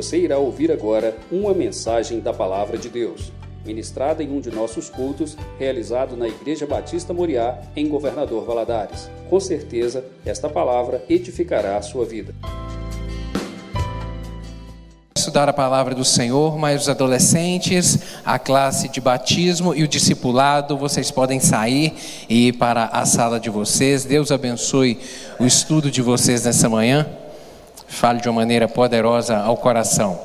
Você irá ouvir agora uma mensagem da Palavra de Deus, ministrada em um de nossos cultos, realizado na Igreja Batista Moriá, em Governador Valadares. Com certeza, esta palavra edificará a sua vida. Estudar a palavra do Senhor, mas os adolescentes, a classe de batismo e o discipulado, vocês podem sair e ir para a sala de vocês. Deus abençoe o estudo de vocês nessa manhã fale de uma maneira poderosa ao coração.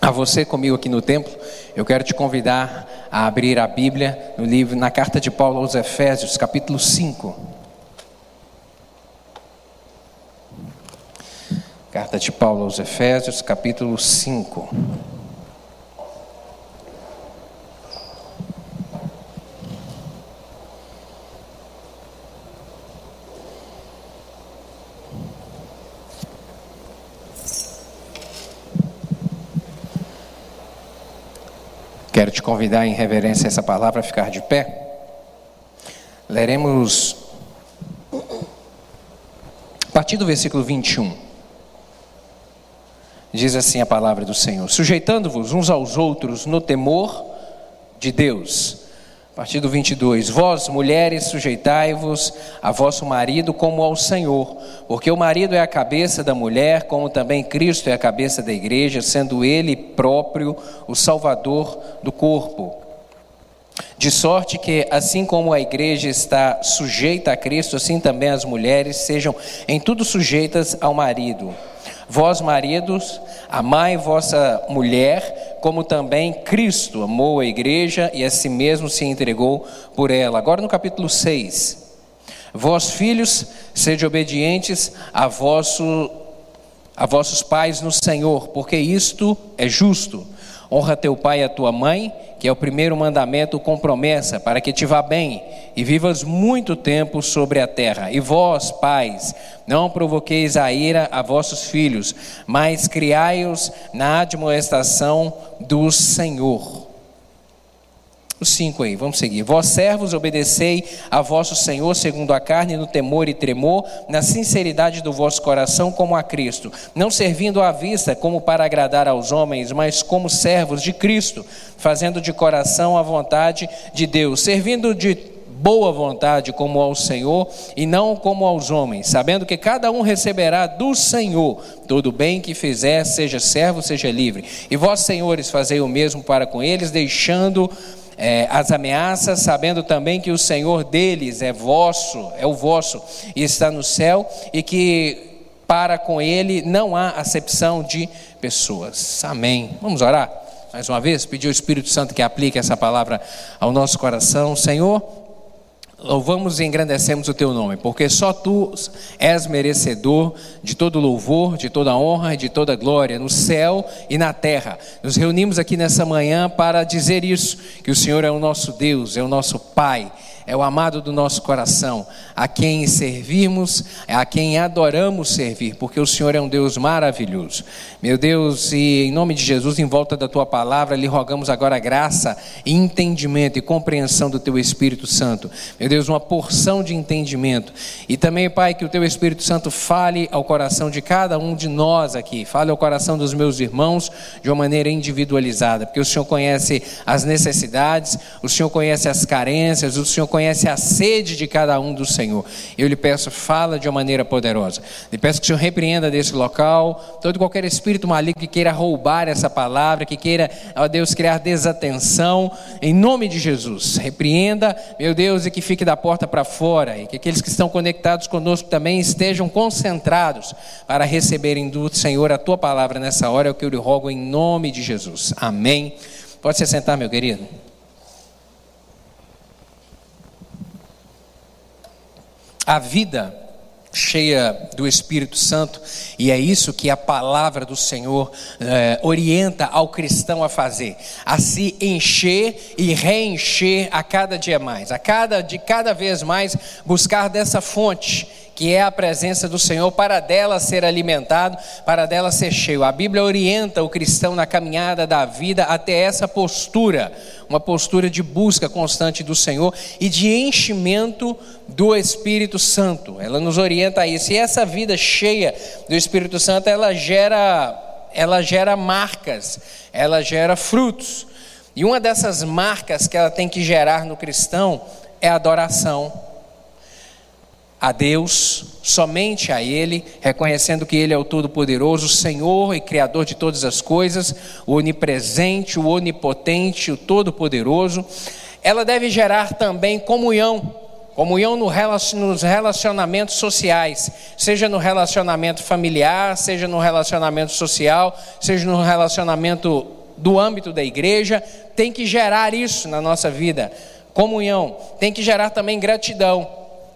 A você comigo aqui no templo, eu quero te convidar a abrir a Bíblia no livro, na carta de Paulo aos Efésios, capítulo 5. Carta de Paulo aos Efésios, capítulo 5. Quero te convidar em reverência a essa palavra a ficar de pé. Leremos a partir do versículo 21. Diz assim a palavra do Senhor: Sujeitando-vos uns aos outros no temor de Deus a partir do 22, vós mulheres sujeitai-vos a vosso marido como ao Senhor, porque o marido é a cabeça da mulher, como também Cristo é a cabeça da igreja, sendo ele próprio o salvador do corpo. De sorte que, assim como a igreja está sujeita a Cristo, assim também as mulheres sejam em tudo sujeitas ao marido Vós, maridos, amai vossa mulher, como também Cristo amou a igreja e a si mesmo se entregou por ela. Agora no capítulo 6. Vós, filhos, sede obedientes a, vosso, a vossos pais no Senhor, porque isto é justo. Honra teu pai e a tua mãe, que é o primeiro mandamento com promessa, para que te vá bem e vivas muito tempo sobre a terra. E vós, pais, não provoqueis a ira a vossos filhos, mas criai-os na admoestação do Senhor. Os cinco aí, vamos seguir. Vós servos, obedecei a vosso Senhor segundo a carne, no temor e tremor, na sinceridade do vosso coração, como a Cristo, não servindo à vista como para agradar aos homens, mas como servos de Cristo, fazendo de coração a vontade de Deus, servindo de boa vontade como ao Senhor e não como aos homens, sabendo que cada um receberá do Senhor todo bem que fizer, seja servo, seja livre. E vós, senhores, fazei o mesmo para com eles, deixando é, as ameaças, sabendo também que o Senhor deles é vosso, é o vosso, e está no céu, e que para com ele não há acepção de pessoas. Amém. Vamos orar mais uma vez, pedir ao Espírito Santo que aplique essa palavra ao nosso coração. Senhor, Louvamos e engrandecemos o teu nome, porque só tu és merecedor de todo louvor, de toda honra e de toda glória no céu e na terra. Nos reunimos aqui nessa manhã para dizer isso, que o Senhor é o nosso Deus, é o nosso Pai é o amado do nosso coração, a quem servimos, a quem adoramos servir, porque o Senhor é um Deus maravilhoso. Meu Deus, e em nome de Jesus, em volta da tua palavra, lhe rogamos agora graça, entendimento e compreensão do teu Espírito Santo. Meu Deus, uma porção de entendimento. E também, Pai, que o teu Espírito Santo fale ao coração de cada um de nós aqui, fale ao coração dos meus irmãos de uma maneira individualizada, porque o Senhor conhece as necessidades, o Senhor conhece as carências, o Senhor conhece a sede de cada um do Senhor. Eu lhe peço, fala de uma maneira poderosa. Lhe peço que o Senhor repreenda desse local todo qualquer espírito maligno que queira roubar essa palavra, que queira, ó Deus, criar desatenção, em nome de Jesus. Repreenda, meu Deus, e que fique da porta para fora, e que aqueles que estão conectados conosco também estejam concentrados para receberem do Senhor a tua palavra nessa hora, é o que eu lhe rogo em nome de Jesus. Amém. Pode se sentar, meu querido. A vida cheia do Espírito Santo, e é isso que a palavra do Senhor eh, orienta ao cristão a fazer, a se encher e reencher a cada dia mais, a cada de cada vez mais buscar dessa fonte que é a presença do Senhor, para dela ser alimentado, para dela ser cheio. A Bíblia orienta o cristão na caminhada da vida até essa postura, uma postura de busca constante do Senhor e de enchimento do Espírito Santo. Ela nos orienta a isso. E essa vida cheia do Espírito Santo, ela gera ela gera marcas, ela gera frutos. E uma dessas marcas que ela tem que gerar no cristão é adoração a Deus, somente a Ele, reconhecendo que Ele é o Todo-Poderoso, Senhor e Criador de todas as coisas, o onipresente, o onipotente, o Todo-Poderoso. Ela deve gerar também comunhão, comunhão nos relacionamentos sociais, seja no relacionamento familiar, seja no relacionamento social, seja no relacionamento do âmbito da igreja, tem que gerar isso na nossa vida. Comunhão, tem que gerar também gratidão.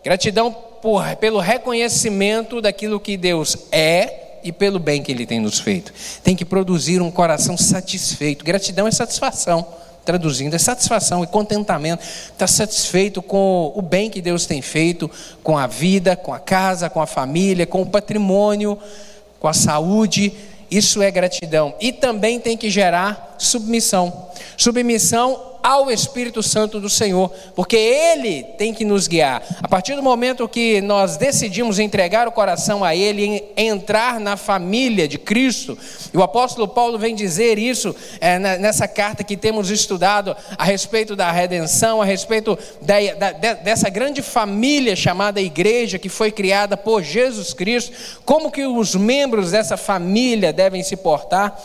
Gratidão por, pelo reconhecimento daquilo que Deus é e pelo bem que Ele tem nos feito. Tem que produzir um coração satisfeito. Gratidão é satisfação. Traduzindo, é satisfação e contentamento. Está satisfeito com o bem que Deus tem feito, com a vida, com a casa, com a família, com o patrimônio, com a saúde. Isso é gratidão. E também tem que gerar submissão. Submissão ao Espírito Santo do Senhor, porque Ele tem que nos guiar. A partir do momento que nós decidimos entregar o coração a Ele, entrar na família de Cristo, e o apóstolo Paulo vem dizer isso é, nessa carta que temos estudado a respeito da redenção, a respeito da, da, dessa grande família chamada igreja que foi criada por Jesus Cristo, como que os membros dessa família devem se portar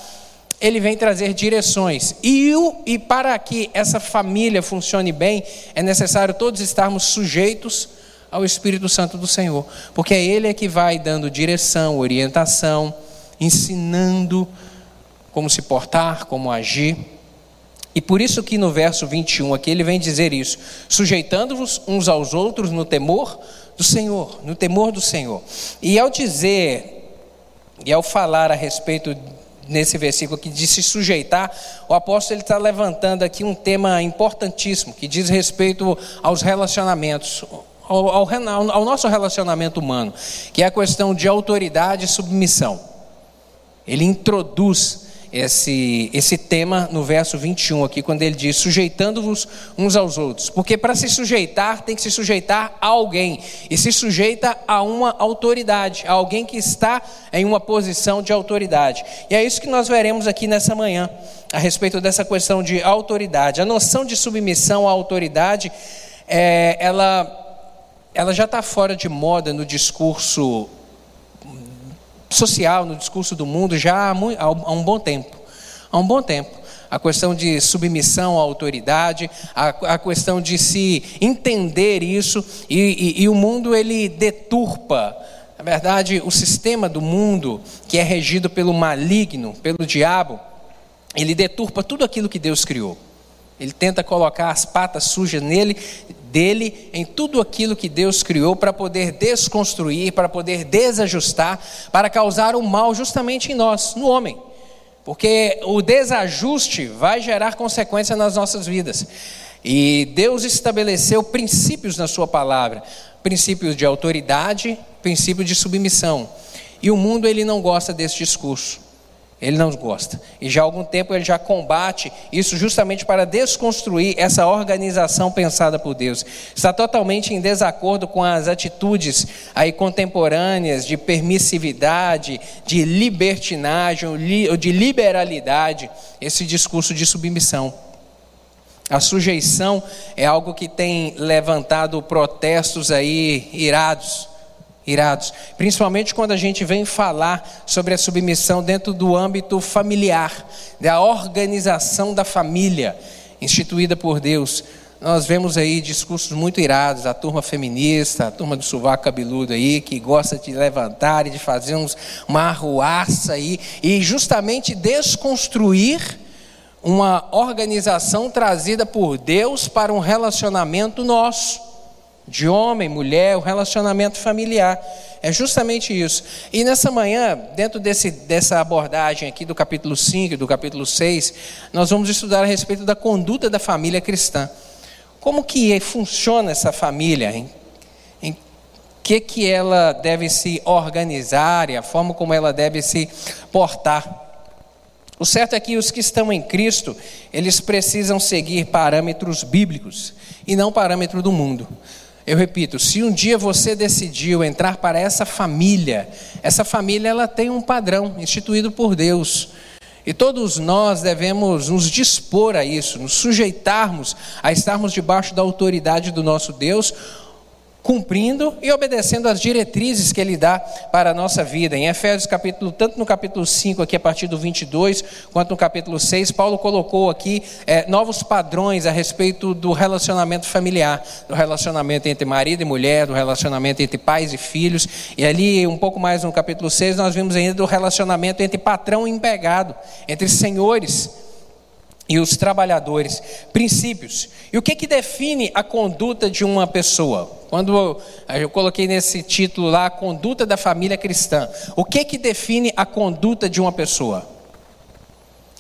ele vem trazer direções. E, o, e para que essa família funcione bem, é necessário todos estarmos sujeitos ao Espírito Santo do Senhor, porque é Ele é que vai dando direção, orientação, ensinando como se portar, como agir. E por isso que no verso 21 aqui ele vem dizer isso: sujeitando-vos uns aos outros no temor do Senhor, no temor do Senhor. E ao dizer, e ao falar a respeito nesse versículo aqui de se sujeitar, o apóstolo está levantando aqui um tema importantíssimo que diz respeito aos relacionamentos, ao, ao, ao nosso relacionamento humano, que é a questão de autoridade e submissão. Ele introduz esse, esse tema no verso 21 aqui, quando ele diz: sujeitando-vos uns aos outros. Porque para se sujeitar, tem que se sujeitar a alguém, e se sujeita a uma autoridade, a alguém que está em uma posição de autoridade. E é isso que nós veremos aqui nessa manhã, a respeito dessa questão de autoridade. A noção de submissão à autoridade, é, ela, ela já está fora de moda no discurso social, no discurso do mundo, já há, muito, há um bom tempo. Há um bom tempo. A questão de submissão à autoridade, a, a questão de se entender isso, e, e, e o mundo ele deturpa na verdade, o sistema do mundo, que é regido pelo maligno, pelo diabo, ele deturpa tudo aquilo que Deus criou. Ele tenta colocar as patas sujas nele, dele, em tudo aquilo que Deus criou para poder desconstruir, para poder desajustar, para causar o mal justamente em nós, no homem. Porque o desajuste vai gerar consequência nas nossas vidas. E Deus estabeleceu princípios na sua palavra, princípios de autoridade, princípio de submissão. E o mundo ele não gosta desse discurso. Ele não gosta. E já há algum tempo ele já combate isso justamente para desconstruir essa organização pensada por Deus. Está totalmente em desacordo com as atitudes aí contemporâneas de permissividade, de libertinagem, de liberalidade, esse discurso de submissão. A sujeição é algo que tem levantado protestos aí irados irados, principalmente quando a gente vem falar sobre a submissão dentro do âmbito familiar, da organização da família instituída por Deus. Nós vemos aí discursos muito irados, a turma feminista, a turma do sovaco cabeludo aí, que gosta de levantar e de fazer uns, uma arruaça aí, e justamente desconstruir uma organização trazida por Deus para um relacionamento nosso de homem, mulher, o relacionamento familiar. É justamente isso. E nessa manhã, dentro desse, dessa abordagem aqui do capítulo 5 e do capítulo 6, nós vamos estudar a respeito da conduta da família cristã. Como que funciona essa família? Em, em que, que ela deve se organizar e a forma como ela deve se portar. O certo é que os que estão em Cristo, eles precisam seguir parâmetros bíblicos e não parâmetro do mundo. Eu repito, se um dia você decidiu entrar para essa família, essa família ela tem um padrão instituído por Deus. E todos nós devemos nos dispor a isso, nos sujeitarmos a estarmos debaixo da autoridade do nosso Deus, cumprindo e obedecendo as diretrizes que ele dá para a nossa vida. Em Efésios capítulo, tanto no capítulo 5 aqui a partir do 22, quanto no capítulo 6, Paulo colocou aqui é, novos padrões a respeito do relacionamento familiar, do relacionamento entre marido e mulher, do relacionamento entre pais e filhos, e ali um pouco mais no capítulo 6 nós vimos ainda do relacionamento entre patrão e empregado, entre senhores e os trabalhadores, princípios. E o que, que define a conduta de uma pessoa? Quando eu coloquei nesse título lá, a conduta da família cristã. O que, que define a conduta de uma pessoa?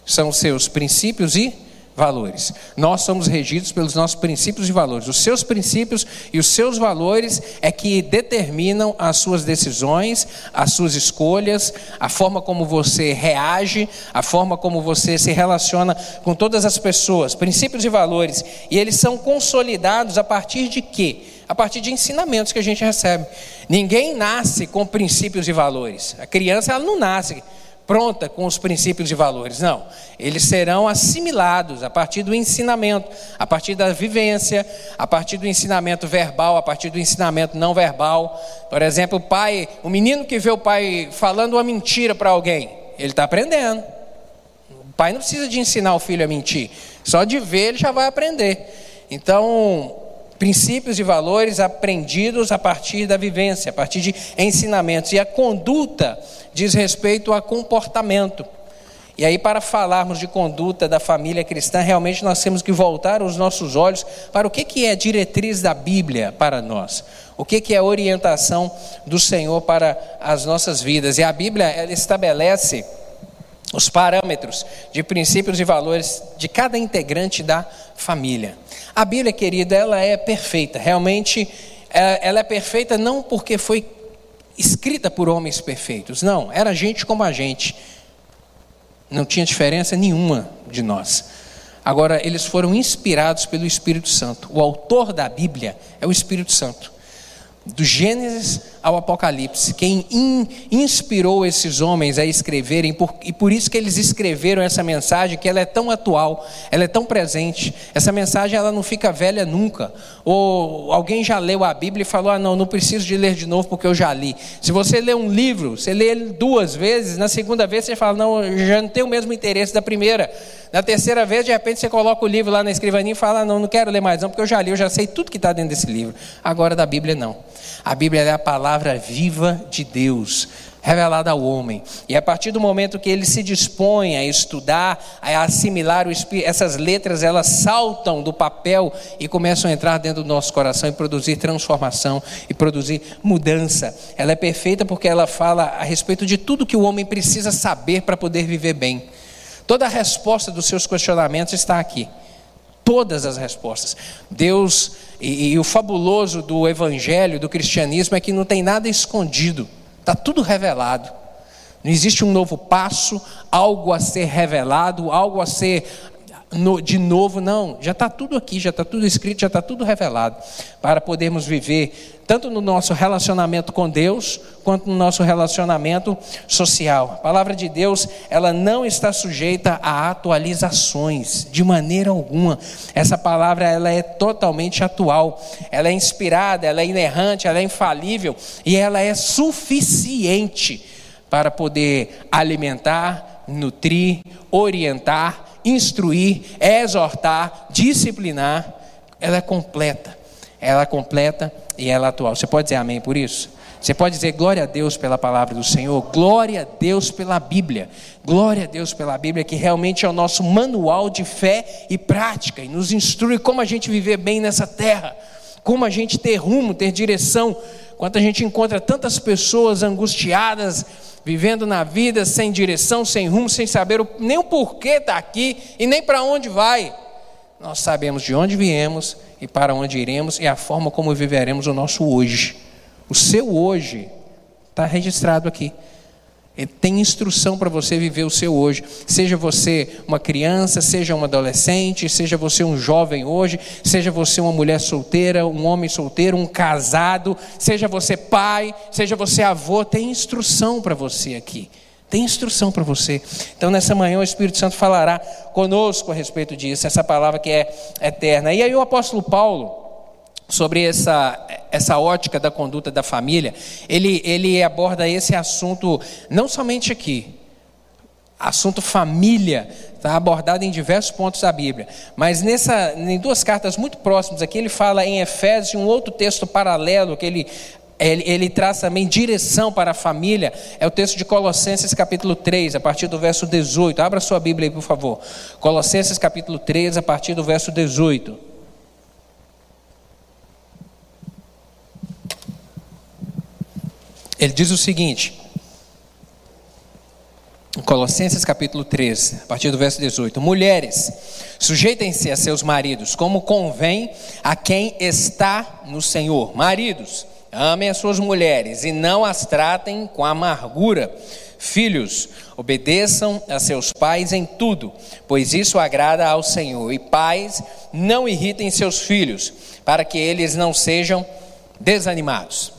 São seus princípios e valores. Nós somos regidos pelos nossos princípios e valores. Os seus princípios e os seus valores é que determinam as suas decisões, as suas escolhas, a forma como você reage, a forma como você se relaciona com todas as pessoas. Princípios e valores. E eles são consolidados a partir de quê? A partir de ensinamentos que a gente recebe. Ninguém nasce com princípios e valores. A criança ela não nasce pronta com os princípios e valores. Não. Eles serão assimilados a partir do ensinamento, a partir da vivência, a partir do ensinamento verbal, a partir do ensinamento não verbal. Por exemplo, o pai, o menino que vê o pai falando uma mentira para alguém, ele está aprendendo. O pai não precisa de ensinar o filho a mentir, só de ver ele já vai aprender. Então, princípios e valores aprendidos a partir da vivência, a partir de ensinamentos. E a conduta diz respeito a comportamento. E aí, para falarmos de conduta da família cristã, realmente nós temos que voltar os nossos olhos para o que, é diretriz da Bíblia para nós. O que, que é orientação do Senhor para as nossas vidas. E a Bíblia ela estabelece os parâmetros de princípios e valores de cada integrante da família. A Bíblia, querida, ela é perfeita. Realmente, é, ela é perfeita não porque foi escrita por homens perfeitos. Não, era gente como a gente. Não tinha diferença nenhuma de nós. Agora, eles foram inspirados pelo Espírito Santo. O autor da Bíblia é o Espírito Santo. Do Gênesis ao Apocalipse. Quem in, inspirou esses homens a escreverem, por, e por isso que eles escreveram essa mensagem, que ela é tão atual, ela é tão presente. Essa mensagem ela não fica velha nunca. Ou alguém já leu a Bíblia e falou: ah, não, não preciso de ler de novo porque eu já li. Se você lê um livro, você lê ele duas vezes, na segunda vez você fala: não, já não tenho o mesmo interesse da primeira. Na terceira vez, de repente, você coloca o livro lá na escrivaninha e fala: ah, não, não quero ler mais, não, porque eu já li, eu já sei tudo que está dentro desse livro. Agora, da Bíblia, não. A Bíblia é a palavra viva de Deus, revelada ao homem. E a partir do momento que ele se dispõe a estudar, a assimilar o Espírito, essas letras, elas saltam do papel e começam a entrar dentro do nosso coração e produzir transformação e produzir mudança. Ela é perfeita porque ela fala a respeito de tudo que o homem precisa saber para poder viver bem. Toda a resposta dos seus questionamentos está aqui todas as respostas. Deus e, e, o fabuloso do evangelho, do cristianismo é que não tem nada escondido, está tudo revelado. Não existe um novo passo, algo a ser revelado, algo a ser no, de novo, não. Já está tudo aqui, já está tudo escrito, já está tudo revelado. Para podermos viver tanto no nosso relacionamento com Deus, quanto no nosso relacionamento social. A palavra de Deus, ela não está sujeita a atualizações, de maneira alguma. Essa palavra, ela é totalmente atual. Ela é inspirada, ela é inerrante, ela é infalível e ela é suficiente para poder alimentar, nutrir, orientar instruir, exortar, disciplinar, ela é completa. Ela é completa e ela é atual. Você pode dizer amém por isso? Você pode dizer glória a Deus pela palavra do Senhor, glória a Deus pela Bíblia, glória a Deus pela Bíblia, que realmente é o nosso manual de fé e prática e nos instrui como a gente viver bem nessa terra, como a gente ter rumo, ter direção. Quanto a gente encontra tantas pessoas angustiadas, vivendo na vida sem direção, sem rumo, sem saber nem o porquê está aqui e nem para onde vai. Nós sabemos de onde viemos e para onde iremos e a forma como viveremos o nosso hoje. O seu hoje está registrado aqui. Tem instrução para você viver o seu hoje. Seja você uma criança, seja um adolescente, seja você um jovem hoje, seja você uma mulher solteira, um homem solteiro, um casado, seja você pai, seja você avô, tem instrução para você aqui. Tem instrução para você. Então, nessa manhã, o Espírito Santo falará conosco a respeito disso, essa palavra que é eterna. E aí, o apóstolo Paulo sobre essa, essa ótica da conduta da família, ele, ele aborda esse assunto não somente aqui, assunto família está abordado em diversos pontos da Bíblia, mas nessa, em duas cartas muito próximas aqui, ele fala em Efésios, um outro texto paralelo que ele ele, ele, traz também direção para a família, é o texto de Colossenses capítulo 3, a partir do verso 18. Abra sua Bíblia aí, por favor. Colossenses capítulo 3, a partir do verso 18. Ele diz o seguinte, Colossenses capítulo 13, a partir do verso 18: Mulheres, sujeitem-se a seus maridos, como convém a quem está no Senhor. Maridos, amem as suas mulheres e não as tratem com amargura. Filhos, obedeçam a seus pais em tudo, pois isso agrada ao Senhor. E pais, não irritem seus filhos, para que eles não sejam desanimados.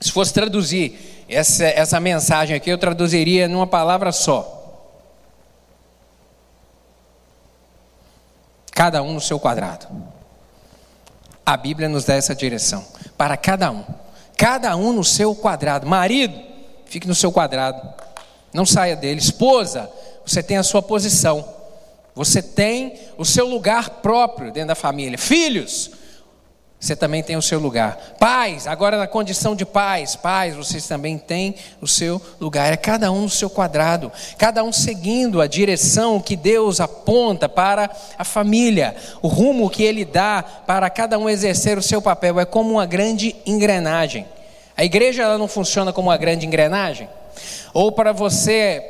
Se fosse traduzir essa, essa mensagem aqui, eu traduziria numa palavra só. Cada um no seu quadrado. A Bíblia nos dá essa direção. Para cada um. Cada um no seu quadrado. Marido, fique no seu quadrado. Não saia dele. Esposa, você tem a sua posição. Você tem o seu lugar próprio dentro da família. Filhos, você também tem o seu lugar. Pais, agora na condição de pais, pais, vocês também têm o seu lugar. É cada um no seu quadrado, cada um seguindo a direção que Deus aponta para a família, o rumo que Ele dá para cada um exercer o seu papel. É como uma grande engrenagem. A igreja ela não funciona como uma grande engrenagem? Ou para você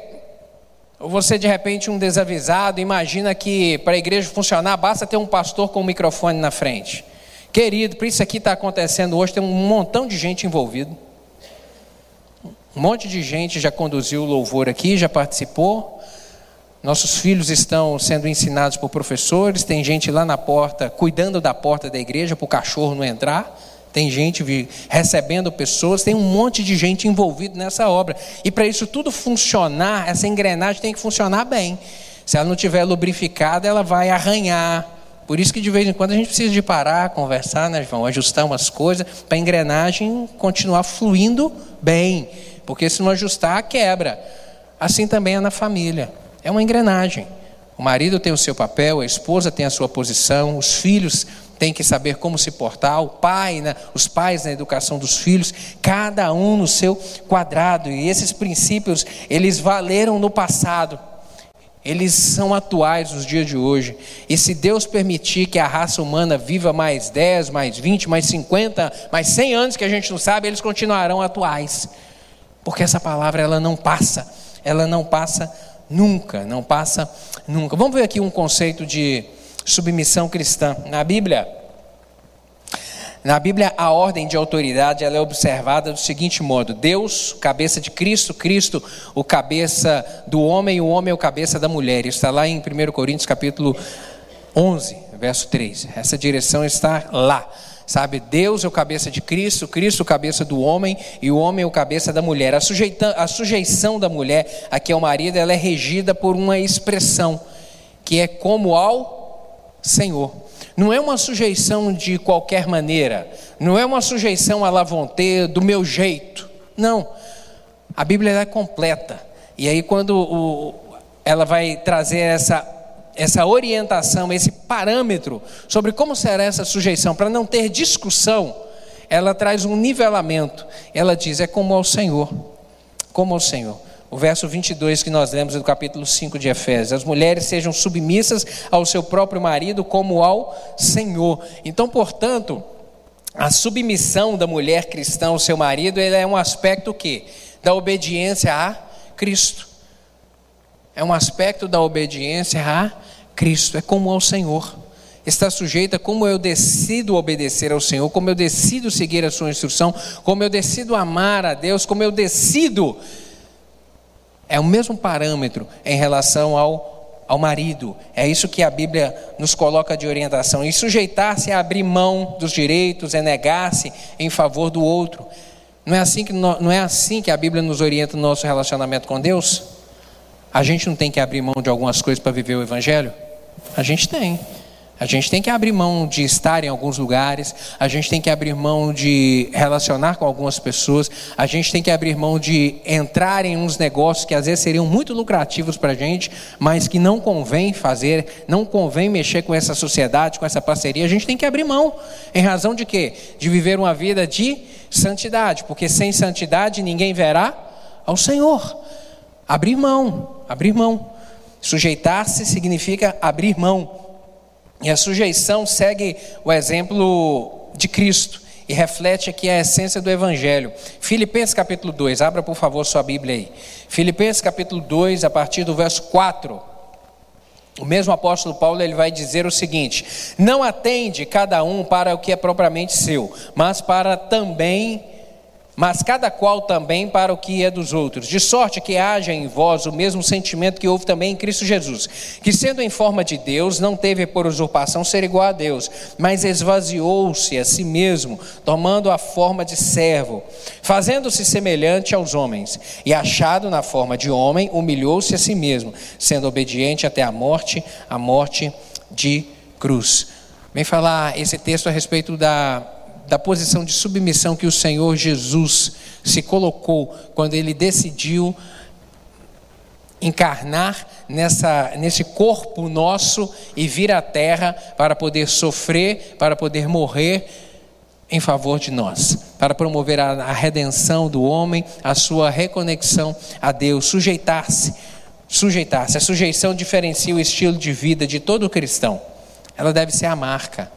ou você de repente um desavisado imagina que para a igreja funcionar basta ter um pastor com um microfone na frente. Querido, por isso aqui está acontecendo hoje, tem um montão de gente envolvido. Um monte de gente já conduziu o louvor aqui, já participou. Nossos filhos estão sendo ensinados por professores, tem gente lá na porta, cuidando da porta da igreja para o cachorro não entrar. Tem gente recebendo pessoas, tem um monte de gente envolvido nessa obra. E para isso tudo funcionar, essa engrenagem tem que funcionar bem. Se ela não estiver lubrificada, ela vai arranhar, por isso que de vez em quando a gente precisa de parar, conversar, né, João? Ajustar umas coisas para a engrenagem continuar fluindo bem. Porque se não ajustar, quebra. Assim também é na família. É uma engrenagem. O marido tem o seu papel, a esposa tem a sua posição, os filhos têm que saber como se portar, o pai, né, os pais na educação dos filhos, cada um no seu quadrado. E esses princípios, eles valeram no passado eles são atuais nos dias de hoje. E se Deus permitir que a raça humana viva mais 10, mais 20, mais 50, mais 100 anos que a gente não sabe, eles continuarão atuais. Porque essa palavra ela não passa, ela não passa nunca, não passa nunca. Vamos ver aqui um conceito de submissão cristã. Na Bíblia, na Bíblia, a ordem de autoridade ela é observada do seguinte modo: Deus, cabeça de Cristo, Cristo, o cabeça do homem, o homem, o cabeça da mulher. Isso está lá em 1 Coríntios capítulo 11, verso 3. Essa direção está lá. Sabe, Deus é o cabeça de Cristo, Cristo o cabeça do homem e o homem é o cabeça da mulher. A, sujeita, a sujeição da mulher aqui ao marido, ela é regida por uma expressão que é como ao Senhor. Não é uma sujeição de qualquer maneira, não é uma sujeição à lavonte, do meu jeito. Não. A Bíblia é completa. E aí, quando o, ela vai trazer essa, essa orientação, esse parâmetro sobre como será essa sujeição, para não ter discussão, ela traz um nivelamento. Ela diz: é como ao Senhor. Como ao Senhor o verso 22 que nós lemos do capítulo 5 de Efésios. As mulheres sejam submissas ao seu próprio marido como ao Senhor. Então, portanto, a submissão da mulher cristã ao seu marido é um aspecto que da obediência a Cristo. É um aspecto da obediência a Cristo, é como ao Senhor. Está sujeita como eu decido obedecer ao Senhor, como eu decido seguir a sua instrução, como eu decido amar a Deus, como eu decido É o mesmo parâmetro em relação ao ao marido. É isso que a Bíblia nos coloca de orientação. E sujeitar-se a abrir mão dos direitos, é negar-se em favor do outro. Não é, assim que, não é assim que a Bíblia nos orienta no nosso relacionamento com Deus? A gente não tem que abrir mão de algumas coisas para viver o Evangelho? A gente tem. A gente tem que abrir mão de estar em alguns lugares, a gente tem que abrir mão de relacionar com algumas pessoas, a gente tem que abrir mão de entrar em uns negócios que às vezes seriam muito lucrativos para a gente, mas que não convém fazer, não convém mexer com essa sociedade, com essa parceria. A gente tem que abrir mão, em razão de quê? De viver uma vida de santidade, porque sem santidade ninguém verá ao Senhor. Abrir mão, abrir mão. Sujeitar-se significa abrir mão. E a sujeição segue o exemplo de Cristo e reflete aqui a essência do Evangelho. Filipenses capítulo 2, abra por favor sua Bíblia aí. Filipenses capítulo 2, a partir do verso 4. O mesmo apóstolo Paulo ele vai dizer o seguinte: Não atende cada um para o que é propriamente seu, mas para também mas cada qual também para o que é dos outros, de sorte que haja em vós o mesmo sentimento que houve também em Cristo Jesus, que sendo em forma de Deus, não teve por usurpação ser igual a Deus, mas esvaziou-se a si mesmo, tomando a forma de servo, fazendo-se semelhante aos homens, e achado na forma de homem, humilhou-se a si mesmo, sendo obediente até a morte, a morte de cruz. Vem falar esse texto a respeito da da posição de submissão que o Senhor Jesus se colocou quando ele decidiu encarnar nessa, nesse corpo nosso e vir à terra para poder sofrer, para poder morrer em favor de nós, para promover a, a redenção do homem, a sua reconexão a Deus, sujeitar-se, sujeitar-se. A sujeição diferencia o estilo de vida de todo cristão. Ela deve ser a marca.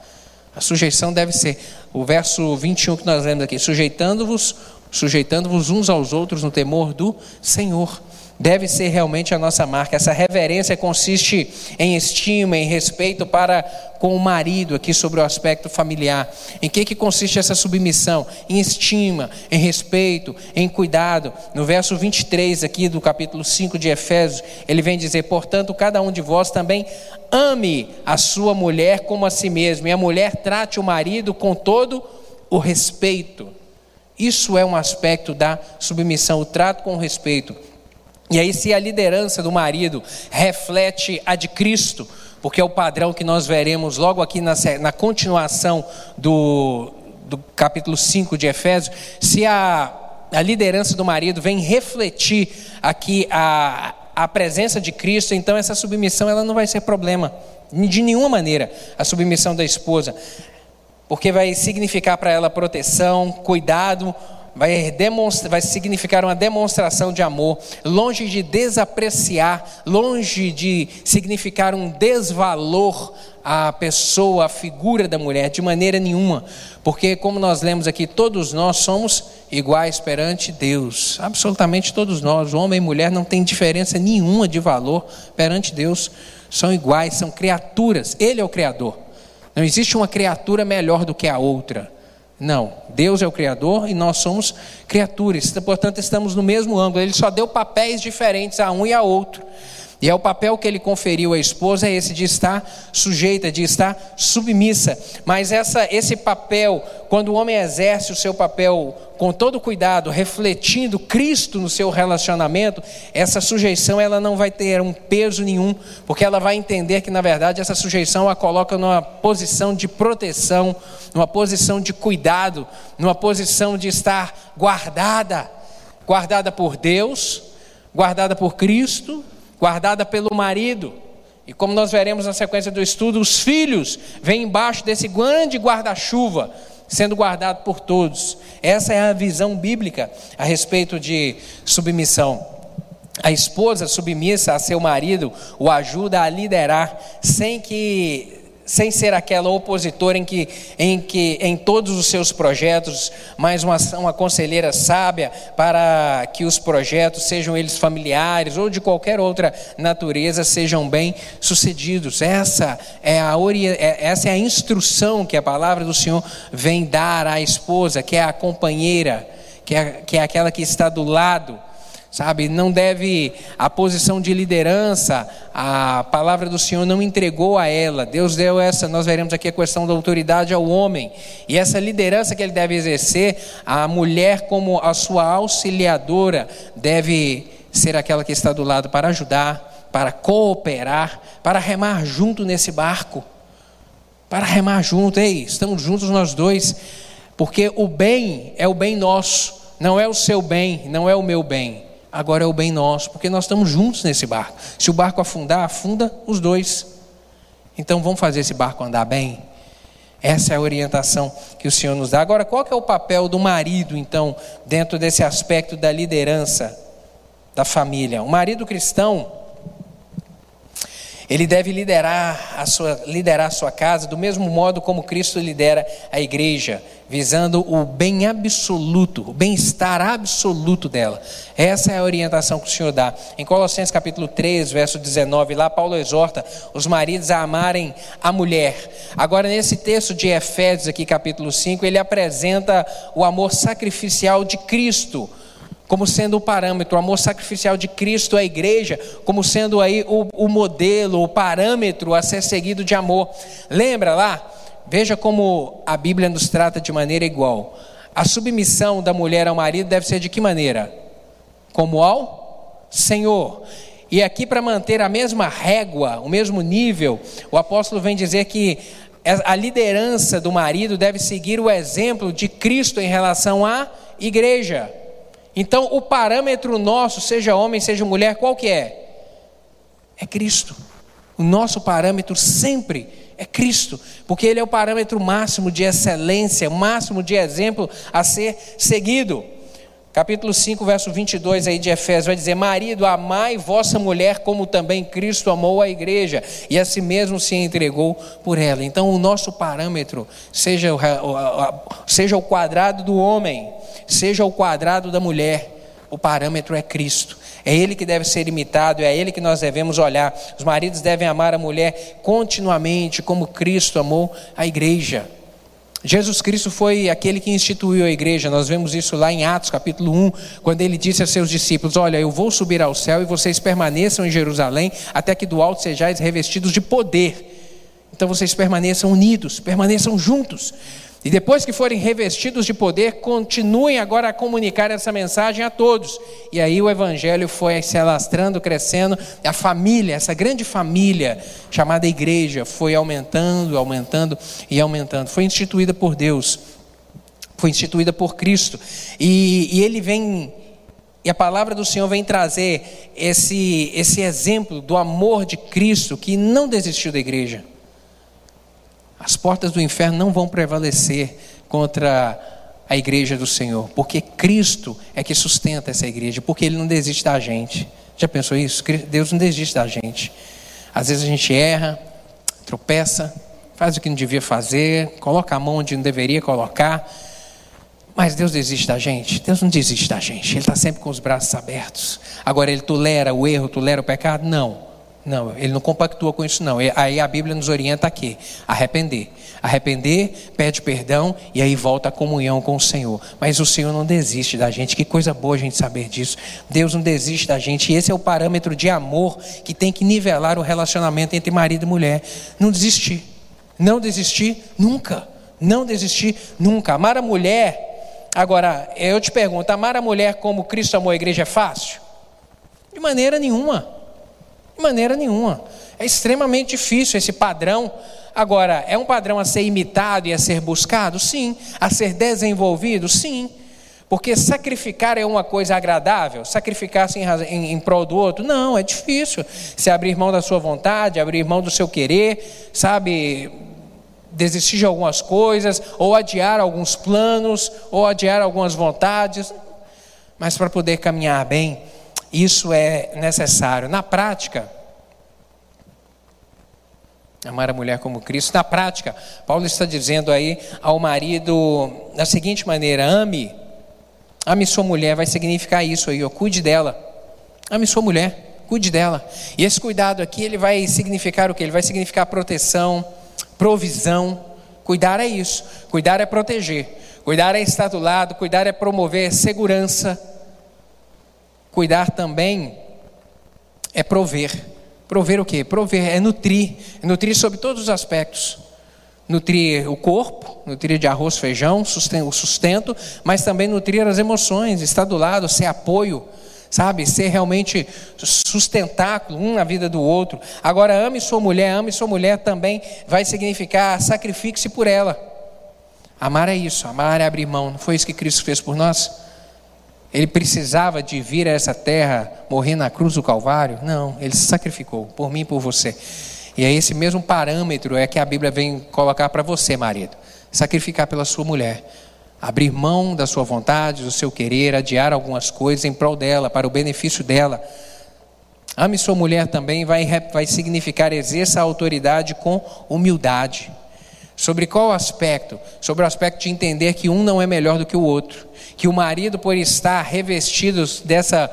A sujeição deve ser o verso 21 que nós lemos aqui, sujeitando-vos, sujeitando-vos uns aos outros no temor do Senhor. Deve ser realmente a nossa marca. Essa reverência consiste em estima, em respeito para com o marido, aqui sobre o aspecto familiar. Em que, que consiste essa submissão? Em estima, em respeito, em cuidado. No verso 23 aqui do capítulo 5 de Efésios, ele vem dizer: Portanto, cada um de vós também ame a sua mulher como a si mesmo, e a mulher trate o marido com todo o respeito. Isso é um aspecto da submissão, o trato com respeito. E aí, se a liderança do marido reflete a de Cristo, porque é o padrão que nós veremos logo aqui na, na continuação do, do capítulo 5 de Efésios, se a, a liderança do marido vem refletir aqui a, a presença de Cristo, então essa submissão ela não vai ser problema, de nenhuma maneira, a submissão da esposa, porque vai significar para ela proteção, cuidado, vai, vai significar uma demonstração de amor, longe de desapreciar, longe de significar um desvalor à pessoa, à figura da mulher, de maneira nenhuma, porque, como nós lemos aqui, todos nós somos iguais perante Deus, absolutamente todos nós, homem e mulher, não tem diferença nenhuma de valor perante Deus, são iguais, são criaturas, Ele é o Criador, não existe uma criatura melhor do que a outra. Não, Deus é o Criador e nós somos criaturas, portanto estamos no mesmo ângulo. Ele só deu papéis diferentes a um e a outro. E é o papel que ele conferiu à esposa, é esse de estar sujeita, de estar submissa. Mas essa, esse papel, quando o homem exerce o seu papel com todo cuidado, refletindo Cristo no seu relacionamento, essa sujeição ela não vai ter um peso nenhum, porque ela vai entender que na verdade essa sujeição a coloca numa posição de proteção, numa posição de cuidado, numa posição de estar guardada, guardada por Deus, guardada por Cristo guardada pelo marido. E como nós veremos na sequência do estudo, os filhos vêm embaixo desse grande guarda-chuva, sendo guardado por todos. Essa é a visão bíblica a respeito de submissão. A esposa submissa a seu marido o ajuda a liderar sem que sem ser aquela opositora em que, em que em todos os seus projetos, mais uma, uma conselheira sábia para que os projetos, sejam eles familiares ou de qualquer outra natureza, sejam bem sucedidos. Essa é a, é, essa é a instrução que a palavra do Senhor vem dar à esposa, que é a companheira, que é, que é aquela que está do lado sabe? Não deve, a posição de liderança, a palavra do Senhor não entregou a ela. Deus deu essa, nós veremos aqui a questão da autoridade ao homem. E essa liderança que ele deve exercer, a mulher, como a sua auxiliadora, deve ser aquela que está do lado para ajudar, para cooperar, para remar junto nesse barco. Para remar junto, ei, estamos juntos nós dois, porque o bem é o bem nosso, não é o seu bem, não é o meu bem agora é o bem nosso, porque nós estamos juntos nesse barco. Se o barco afundar, afunda os dois. Então vamos fazer esse barco andar bem. Essa é a orientação que o Senhor nos dá. Agora, qual é o papel do marido, então, dentro desse aspecto da liderança da família? O marido cristão, ele deve liderar a sua, liderar a sua casa do mesmo modo como Cristo lidera a igreja, visando o bem absoluto, o bem-estar absoluto dela. Essa é a orientação que o Senhor dá. Em Colossenses capítulo 3, verso 19, lá Paulo exorta os maridos a amarem a mulher. Agora, nesse texto de Efésios, aqui capítulo 5, ele apresenta o amor sacrificial de Cristo como sendo o parâmetro, o amor sacrificial de Cristo à igreja, como sendo aí o, o modelo, o parâmetro a ser seguido de amor. Lembra lá? Veja como a Bíblia nos trata de maneira igual. A submissão da mulher ao marido deve ser de que maneira? Como ao Senhor. E aqui, para manter a mesma régua, o mesmo nível, o apóstolo vem dizer que a liderança do marido deve seguir o exemplo de Cristo em relação à igreja. Então, o parâmetro nosso, seja homem, seja mulher, qual que é? É Cristo. O nosso parâmetro sempre é Cristo, porque Ele é o parâmetro máximo de excelência, máximo de exemplo a ser seguido. Capítulo 5, verso 22 aí de Efésios vai dizer: Marido, amai vossa mulher como também Cristo amou a igreja e a si mesmo se entregou por ela. Então, o nosso parâmetro, seja o, seja o quadrado do homem, seja o quadrado da mulher, o parâmetro é Cristo. É Ele que deve ser imitado, é Ele que nós devemos olhar. Os maridos devem amar a mulher continuamente, como Cristo amou a igreja. Jesus Cristo foi aquele que instituiu a igreja, nós vemos isso lá em Atos capítulo 1, quando ele disse a seus discípulos: Olha, eu vou subir ao céu e vocês permaneçam em Jerusalém, até que do alto sejais revestidos de poder. Então vocês permaneçam unidos, permaneçam juntos. E depois que forem revestidos de poder, continuem agora a comunicar essa mensagem a todos. E aí o evangelho foi se alastrando, crescendo, a família, essa grande família chamada igreja, foi aumentando, aumentando e aumentando. Foi instituída por Deus, foi instituída por Cristo. E, e ele vem e a palavra do Senhor vem trazer esse, esse exemplo do amor de Cristo que não desistiu da igreja. As portas do inferno não vão prevalecer contra a igreja do Senhor, porque Cristo é que sustenta essa igreja, porque Ele não desiste da gente. Já pensou isso? Deus não desiste da gente. Às vezes a gente erra, tropeça, faz o que não devia fazer, coloca a mão onde não deveria colocar, mas Deus desiste da gente? Deus não desiste da gente, Ele está sempre com os braços abertos. Agora, Ele tolera o erro, tolera o pecado? Não. Não, ele não compactua com isso, não. Aí a Bíblia nos orienta aqui: arrepender. Arrepender, pede perdão e aí volta a comunhão com o Senhor. Mas o Senhor não desiste da gente. Que coisa boa a gente saber disso. Deus não desiste da gente. E esse é o parâmetro de amor que tem que nivelar o relacionamento entre marido e mulher. Não desistir. Não desistir nunca. Não desistir nunca. Amar a mulher. Agora, eu te pergunto: amar a mulher como Cristo amou a igreja é fácil? De maneira nenhuma. De maneira nenhuma. É extremamente difícil esse padrão. Agora, é um padrão a ser imitado e a ser buscado? Sim. A ser desenvolvido? Sim. Porque sacrificar é uma coisa agradável? Sacrificar-se em, em, em, prol do outro? Não, é difícil. Se abrir mão da sua vontade, abrir mão do seu querer, sabe? Desistir de algumas coisas, ou adiar alguns planos, ou adiar algumas vontades. Mas para poder caminhar bem, isso é necessário. Na prática, amar a mulher como Cristo, na prática, Paulo está dizendo aí ao marido da seguinte maneira: ame, ame sua mulher, vai significar isso aí, ó, cuide dela. Ame sua mulher, cuide dela. E esse cuidado aqui, ele vai significar o que? Ele vai significar proteção, provisão. Cuidar é isso. Cuidar é proteger. Cuidar é estar do lado. Cuidar é promover segurança Cuidar também é prover. Prover o quê? Prover é nutrir, é nutrir sobre todos os aspectos. Nutrir o corpo, nutrir de arroz, feijão, o sustento, mas também nutrir as emoções, estar do lado, ser apoio, sabe? Ser realmente sustentáculo um na vida do outro. Agora, ame sua mulher, ame sua mulher também vai significar sacrifique-se por ela. Amar é isso, amar é abrir mão. Não foi isso que Cristo fez por nós? Ele precisava de vir a essa terra, morrer na cruz do Calvário? Não, ele se sacrificou por mim e por você. E é esse mesmo parâmetro é que a Bíblia vem colocar para você, marido. Sacrificar pela sua mulher. Abrir mão da sua vontade, do seu querer, adiar algumas coisas em prol dela, para o benefício dela. Ame sua mulher também vai, vai significar exerça a autoridade com humildade. Sobre qual aspecto? Sobre o aspecto de entender que um não é melhor do que o outro. Que o marido, por estar revestido dessa,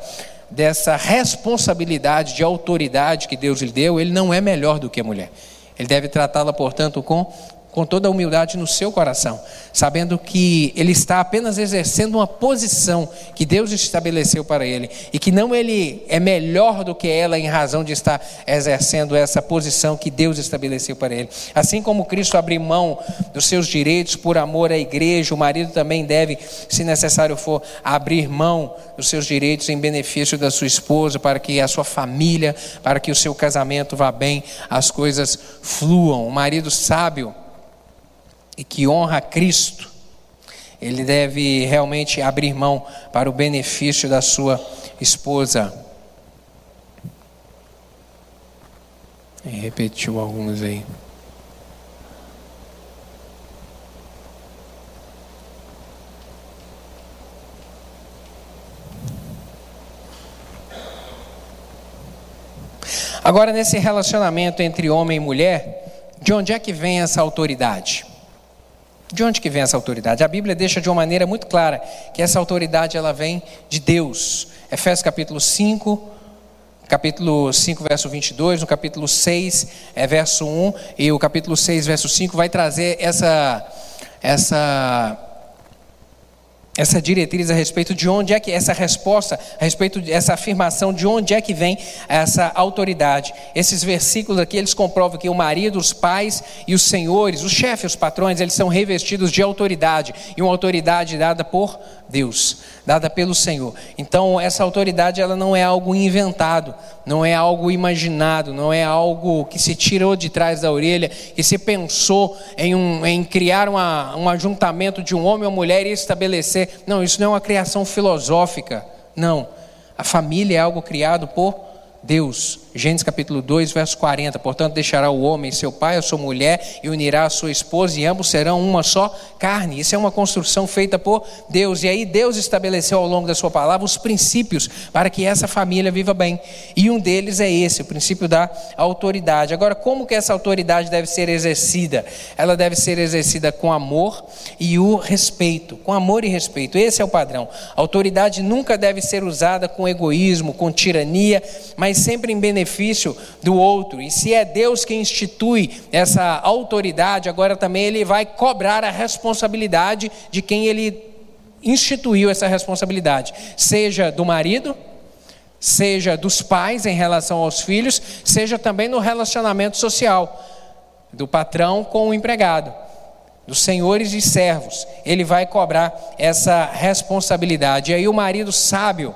dessa responsabilidade de autoridade que Deus lhe deu, ele não é melhor do que a mulher. Ele deve tratá-la, portanto, com com toda a humildade no seu coração, sabendo que ele está apenas exercendo uma posição que Deus estabeleceu para ele e que não ele é melhor do que ela em razão de estar exercendo essa posição que Deus estabeleceu para ele. Assim como Cristo abriu mão dos seus direitos por amor à igreja, o marido também deve, se necessário for, abrir mão dos seus direitos em benefício da sua esposa, para que a sua família, para que o seu casamento vá bem, as coisas fluam. O marido sábio e que honra a Cristo, ele deve realmente abrir mão para o benefício da sua esposa. E repetiu alguns aí. Agora, nesse relacionamento entre homem e mulher, de onde é que vem essa autoridade? De onde que vem essa autoridade? A Bíblia deixa de uma maneira muito clara que essa autoridade ela vem de Deus. Efésios capítulo 5, capítulo 5, verso 22, no capítulo 6, é verso 1, e o capítulo 6, verso 5 vai trazer essa essa essa diretriz a respeito de onde é que essa resposta, a respeito dessa afirmação de onde é que vem essa autoridade. Esses versículos aqui, eles comprovam que o marido, os pais e os senhores, os chefes, os patrões, eles são revestidos de autoridade, e uma autoridade dada por Deus, dada pelo Senhor. Então, essa autoridade ela não é algo inventado, não é algo imaginado, não é algo que se tirou de trás da orelha, que se pensou em, um, em criar uma, um ajuntamento de um homem ou mulher e estabelecer. Não, isso não é uma criação filosófica. Não. A família é algo criado por Deus. Gênesis capítulo 2, verso 40. Portanto, deixará o homem seu pai, a sua mulher, e unirá a sua esposa, e ambos serão uma só carne. Isso é uma construção feita por Deus. E aí Deus estabeleceu ao longo da sua palavra os princípios para que essa família viva bem. E um deles é esse, o princípio da autoridade. Agora, como que essa autoridade deve ser exercida? Ela deve ser exercida com amor e o respeito. Com amor e respeito. Esse é o padrão. A autoridade nunca deve ser usada com egoísmo, com tirania, mas sempre em benefício benefício do outro. E se é Deus que institui essa autoridade, agora também ele vai cobrar a responsabilidade de quem ele instituiu essa responsabilidade, seja do marido, seja dos pais em relação aos filhos, seja também no relacionamento social do patrão com o empregado, dos senhores e servos. Ele vai cobrar essa responsabilidade. E aí o marido sábio,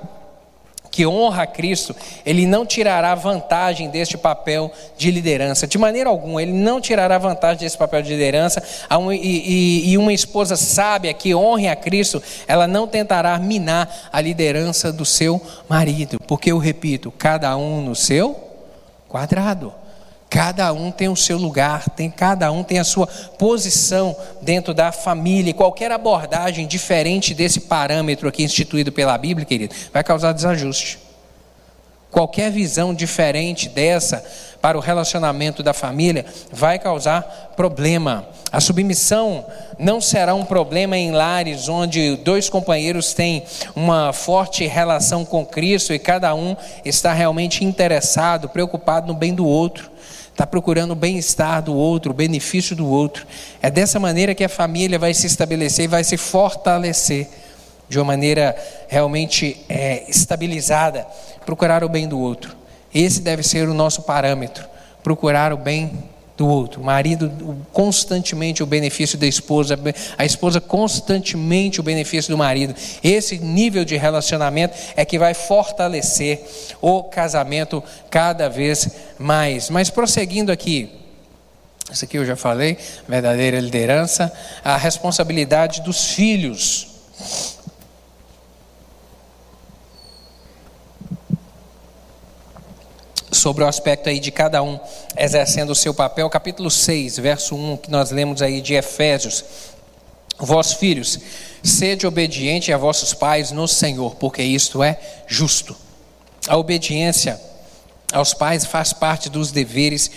que honra a Cristo, ele não tirará vantagem deste papel de liderança, de maneira alguma, ele não tirará vantagem desse papel de liderança. E uma esposa sábia que honre a Cristo, ela não tentará minar a liderança do seu marido, porque eu repito, cada um no seu quadrado. Cada um tem o seu lugar, tem cada um tem a sua posição dentro da família. E qualquer abordagem diferente desse parâmetro aqui instituído pela Bíblia, querido, vai causar desajuste. Qualquer visão diferente dessa para o relacionamento da família vai causar problema. A submissão não será um problema em lares onde dois companheiros têm uma forte relação com Cristo e cada um está realmente interessado, preocupado no bem do outro está procurando o bem-estar do outro, o benefício do outro. É dessa maneira que a família vai se estabelecer e vai se fortalecer. de uma maneira realmente é, estabilizada, procurar o bem do outro. Esse deve ser o nosso parâmetro, procurar o bem do outro. O marido constantemente o benefício da esposa, a esposa constantemente o benefício do marido. Esse nível de relacionamento é que vai fortalecer o casamento cada vez mais. Mas prosseguindo aqui, isso aqui eu já falei, verdadeira liderança, a responsabilidade dos filhos. Sobre o aspecto aí de cada um exercendo o seu papel, capítulo 6, verso 1, que nós lemos aí de Efésios. Vós, filhos, sede obediente a vossos pais no Senhor, porque isto é justo. A obediência aos pais faz parte dos deveres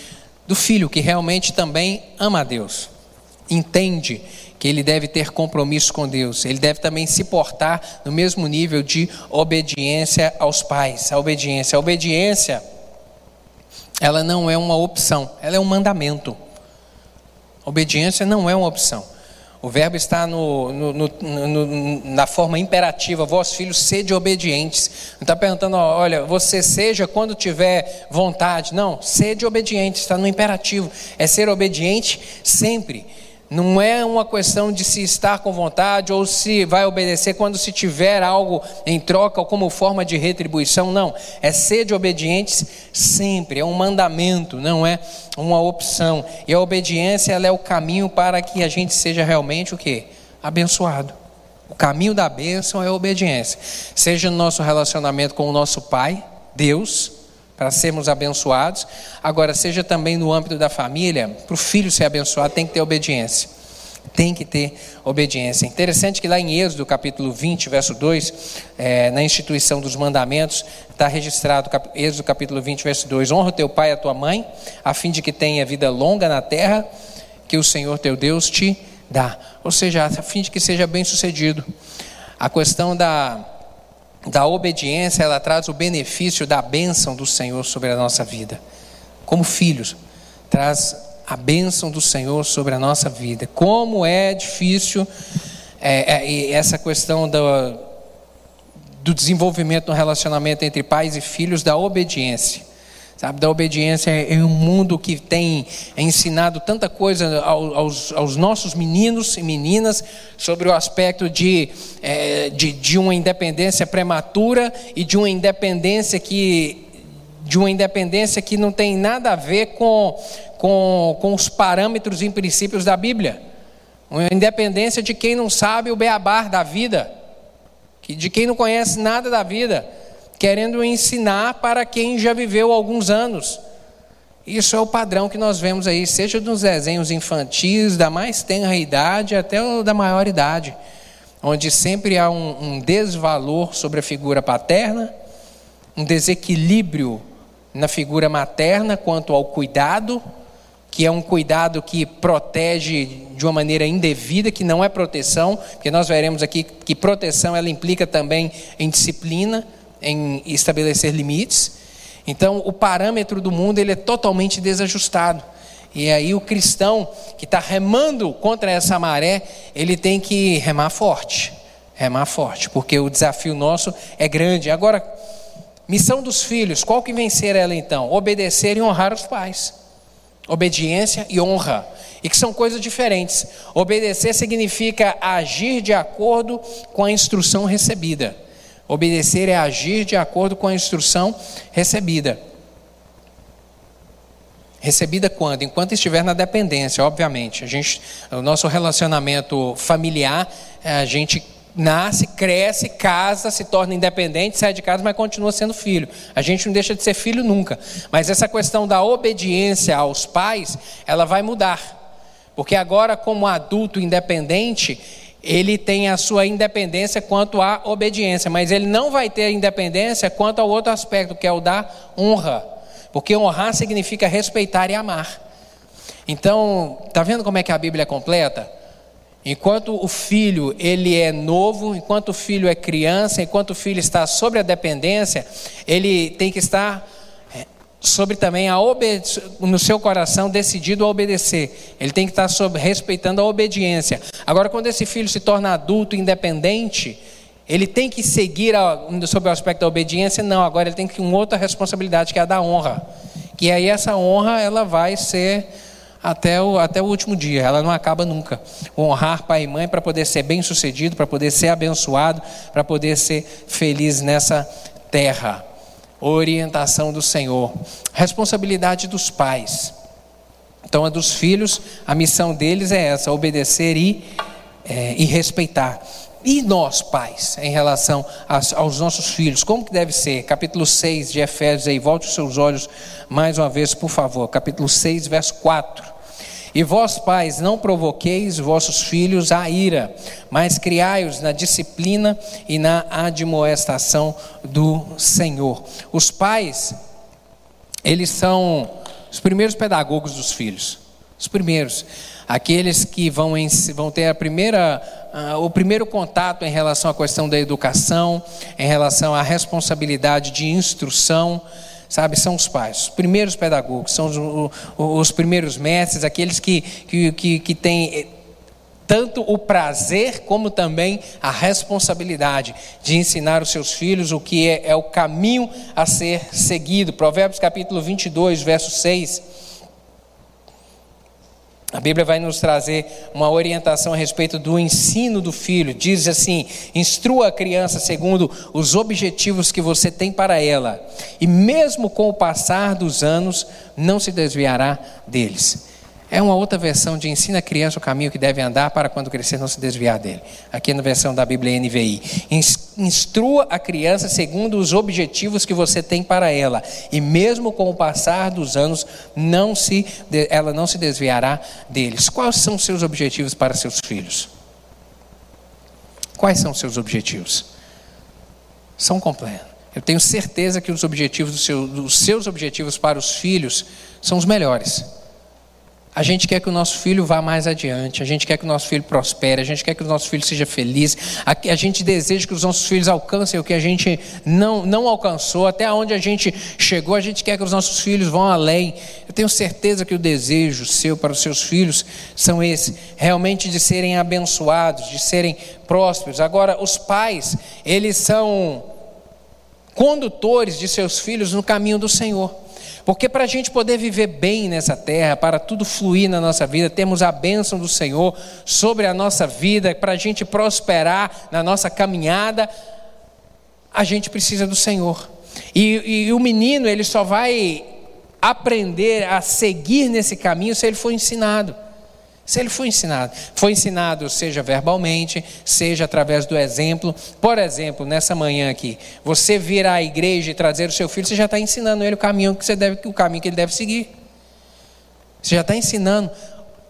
do filho, que realmente também ama a Deus, entende que ele deve ter compromisso com Deus, ele deve também se portar no mesmo nível de obediência aos pais. A obediência, a obediência ela não é uma opção, ela é um mandamento. Obediência não é uma opção. O verbo está no, no, no, na forma imperativa, vós filhos, sede obedientes. Não está perguntando, olha, você seja quando tiver vontade. Não, sede obediente, está no imperativo. É ser obediente sempre. Não é uma questão de se estar com vontade ou se vai obedecer quando se tiver algo em troca ou como forma de retribuição, não. É ser de obedientes sempre, é um mandamento, não é uma opção. E a obediência é o caminho para que a gente seja realmente o quê? Abençoado. O caminho da bênção é a obediência. Seja no nosso relacionamento com o nosso Pai, Deus, para sermos abençoados. Agora, seja também no âmbito da família, para o filho ser abençoado, tem que ter obediência. Tem que ter obediência. Interessante que lá em Êxodo, capítulo 20, verso 2, é, na instituição dos mandamentos, está registrado, Êxodo capítulo 20, verso 2: Honra o teu pai e a tua mãe, a fim de que tenha vida longa na terra, que o Senhor teu Deus te dá. Ou seja, a fim de que seja bem sucedido. A questão da da obediência, ela traz o benefício da bênção do Senhor sobre a nossa vida. Como filhos, traz a bênção do Senhor sobre a nossa vida. Como é difícil é, é, essa questão do, do desenvolvimento no relacionamento entre pais e filhos, da obediência. Sabe, da obediência em um mundo que tem ensinado tanta coisa aos, aos nossos meninos e meninas sobre o aspecto de, é, de, de uma independência prematura e de uma independência que de uma independência que não tem nada a ver com, com, com os parâmetros e princípios da Bíblia. Uma independência de quem não sabe o beabá da vida, de quem não conhece nada da vida querendo ensinar para quem já viveu alguns anos. Isso é o padrão que nós vemos aí, seja nos desenhos infantis, da mais tenra idade até o da maior idade, onde sempre há um, um desvalor sobre a figura paterna, um desequilíbrio na figura materna quanto ao cuidado, que é um cuidado que protege de uma maneira indevida, que não é proteção, porque nós veremos aqui que proteção ela implica também em disciplina em estabelecer limites. Então, o parâmetro do mundo ele é totalmente desajustado. E aí o cristão que está remando contra essa maré, ele tem que remar forte, remar forte, porque o desafio nosso é grande. Agora, missão dos filhos, qual que vencer ela então? Obedecer e honrar os pais. Obediência e honra, e que são coisas diferentes. Obedecer significa agir de acordo com a instrução recebida. Obedecer é agir de acordo com a instrução recebida. Recebida quando? Enquanto estiver na dependência, obviamente. A gente, o nosso relacionamento familiar, a gente nasce, cresce, casa, se torna independente, sai de casa, mas continua sendo filho. A gente não deixa de ser filho nunca. Mas essa questão da obediência aos pais, ela vai mudar. Porque agora, como adulto independente, ele tem a sua independência quanto à obediência, mas ele não vai ter independência quanto ao outro aspecto, que é o da honra. Porque honrar significa respeitar e amar. Então, tá vendo como é que a Bíblia é completa? Enquanto o filho ele é novo, enquanto o filho é criança, enquanto o filho está sobre a dependência, ele tem que estar sobre também a no seu coração decidido a obedecer. Ele tem que estar sobre, respeitando a obediência. Agora, quando esse filho se torna adulto, independente, ele tem que seguir a, sobre o aspecto da obediência? Não, agora ele tem que uma outra responsabilidade, que é a da honra. Que aí essa honra ela vai ser até o, até o último dia, ela não acaba nunca. Honrar pai e mãe para poder ser bem sucedido, para poder ser abençoado, para poder ser feliz nessa terra. Orientação do Senhor. Responsabilidade dos pais. Então, a dos filhos, a missão deles é essa: obedecer e, é, e respeitar. E nós, pais, em relação aos nossos filhos, como que deve ser? Capítulo 6 de Efésios aí, volte os seus olhos mais uma vez, por favor. Capítulo 6, verso 4. E vós, pais, não provoqueis vossos filhos à ira, mas criai-os na disciplina e na admoestação do Senhor. Os pais, eles são os primeiros pedagogos dos filhos. Os primeiros. Aqueles que vão, vão ter a primeira, uh, o primeiro contato em relação à questão da educação, em relação à responsabilidade de instrução, sabe? São os pais, os primeiros pedagogos, são os, os primeiros mestres, aqueles que, que, que, que têm eh, tanto o prazer como também a responsabilidade de ensinar os seus filhos o que é, é o caminho a ser seguido. Provérbios capítulo 22, verso 6 a Bíblia vai nos trazer uma orientação a respeito do ensino do filho. Diz assim: instrua a criança segundo os objetivos que você tem para ela, e mesmo com o passar dos anos, não se desviará deles. É uma outra versão de ensina a criança o caminho que deve andar para quando crescer não se desviar dele. Aqui na versão da Bíblia NVI. Instrua a criança segundo os objetivos que você tem para ela, e mesmo com o passar dos anos, não se, ela não se desviará deles. Quais são os seus objetivos para seus filhos? Quais são seus objetivos? São completos. Eu tenho certeza que os objetivos do seu, os seus objetivos para os filhos são os melhores. A gente quer que o nosso filho vá mais adiante, a gente quer que o nosso filho prospere, a gente quer que o nosso filho seja feliz, a, a gente deseja que os nossos filhos alcancem o que a gente não, não alcançou, até onde a gente chegou, a gente quer que os nossos filhos vão além. Eu tenho certeza que o desejo seu para os seus filhos são esse, realmente de serem abençoados, de serem prósperos. Agora, os pais, eles são condutores de seus filhos no caminho do Senhor. Porque para a gente poder viver bem nessa terra, para tudo fluir na nossa vida, temos a bênção do Senhor sobre a nossa vida, para a gente prosperar na nossa caminhada, a gente precisa do Senhor. E, e o menino, ele só vai aprender a seguir nesse caminho se ele for ensinado. Se ele foi ensinado, foi ensinado seja verbalmente, seja através do exemplo. Por exemplo, nessa manhã aqui, você vir à igreja e trazer o seu filho, você já está ensinando ele o caminho que você deve, o caminho que ele deve seguir. Você já está ensinando.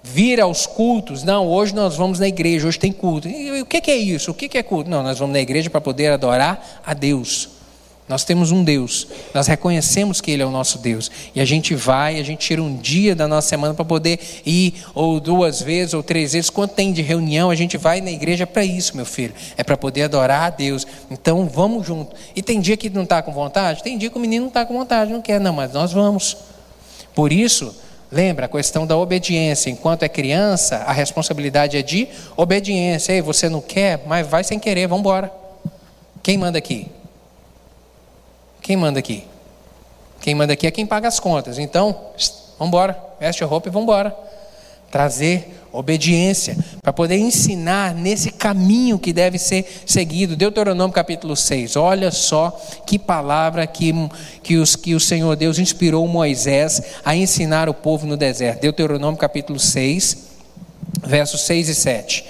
Vir aos cultos, não, hoje nós vamos na igreja, hoje tem culto. E, o que é isso? O que é culto? Não, nós vamos na igreja para poder adorar a Deus. Nós temos um Deus, nós reconhecemos que Ele é o nosso Deus, e a gente vai, a gente tira um dia da nossa semana para poder ir, ou duas vezes, ou três vezes, quanto tem de reunião, a gente vai na igreja para isso, meu filho, é para poder adorar a Deus. Então vamos junto. E tem dia que não está com vontade? Tem dia que o menino não está com vontade, não quer, não, mas nós vamos. Por isso, lembra a questão da obediência. Enquanto é criança, a responsabilidade é de obediência. Ei, você não quer, mas vai sem querer, vamos embora. Quem manda aqui? Quem manda aqui? Quem manda aqui é quem paga as contas. Então, vamos embora, veste a roupa e vamos embora. Trazer obediência para poder ensinar nesse caminho que deve ser seguido. Deuteronômio capítulo 6. Olha só que palavra que, que, os, que o Senhor Deus inspirou Moisés a ensinar o povo no deserto. Deuteronômio capítulo 6, versos 6 e 7.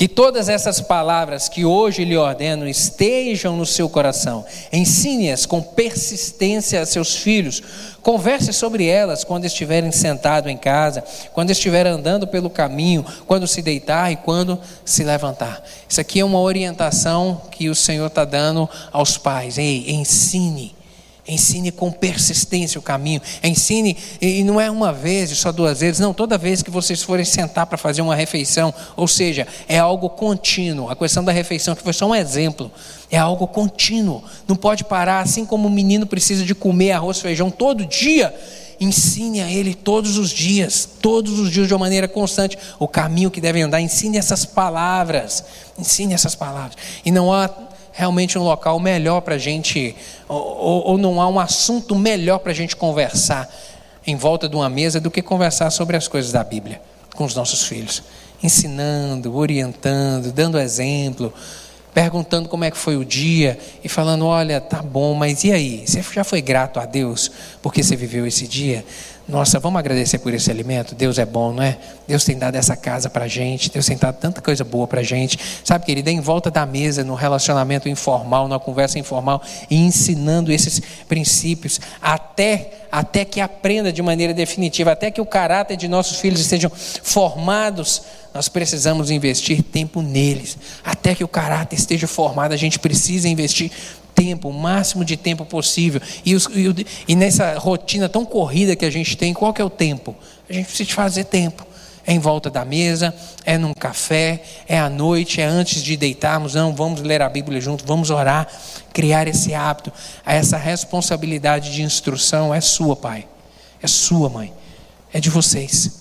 Que todas essas palavras que hoje lhe ordeno estejam no seu coração. Ensine-as com persistência a seus filhos. Converse sobre elas quando estiverem sentados em casa, quando estiver andando pelo caminho, quando se deitar e quando se levantar. Isso aqui é uma orientação que o Senhor está dando aos pais. Ei, ensine Ensine com persistência o caminho. Ensine, e não é uma vez, só duas vezes, não, toda vez que vocês forem sentar para fazer uma refeição. Ou seja, é algo contínuo. A questão da refeição, que foi só um exemplo, é algo contínuo. Não pode parar, assim como o menino precisa de comer arroz e feijão todo dia. Ensine a ele todos os dias, todos os dias de uma maneira constante, o caminho que deve andar. Ensine essas palavras. Ensine essas palavras. E não há realmente um local melhor para a gente, ou, ou não há um assunto melhor para a gente conversar em volta de uma mesa do que conversar sobre as coisas da Bíblia com os nossos filhos, ensinando, orientando, dando exemplo, perguntando como é que foi o dia e falando: olha, tá bom, mas e aí? Você já foi grato a Deus porque você viveu esse dia? Nossa, vamos agradecer por esse alimento. Deus é bom, não é? Deus tem dado essa casa para gente. Deus tem dado tanta coisa boa para gente. Sabe, querida, em volta da mesa, no relacionamento informal, numa conversa informal, e ensinando esses princípios até até que aprenda de maneira definitiva, até que o caráter de nossos filhos estejam formados nós precisamos investir tempo neles. Até que o caráter esteja formado, a gente precisa investir tempo, o máximo de tempo possível. E, os, e, e, nessa rotina tão corrida que a gente tem, qual que é o tempo? A gente precisa fazer tempo. É em volta da mesa, é num café, é à noite, é antes de deitarmos. Não, vamos ler a Bíblia junto, vamos orar, criar esse hábito. Essa responsabilidade de instrução é sua, pai. É sua, mãe. É de vocês.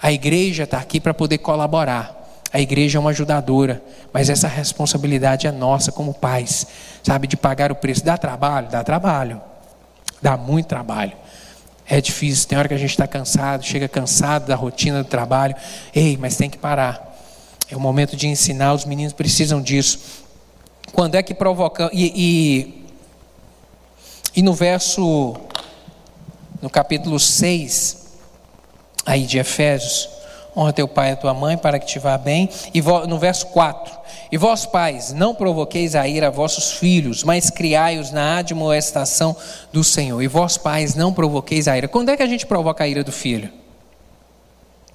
A igreja está aqui para poder colaborar. A igreja é uma ajudadora, mas essa responsabilidade é nossa como pais, sabe, de pagar o preço. Dá trabalho? Dá trabalho. Dá muito trabalho. É difícil, tem hora que a gente está cansado, chega cansado da rotina do trabalho. Ei, mas tem que parar. É o momento de ensinar, os meninos precisam disso. Quando é que provoca. E, e, e no verso. No capítulo 6 aí de Efésios, honra teu pai e tua mãe para que te vá bem. E no verso 4, e vós pais, não provoqueis a ira a vossos filhos, mas criai-os na admoestação do Senhor. E vós pais, não provoqueis a ira. Quando é que a gente provoca a ira do filho?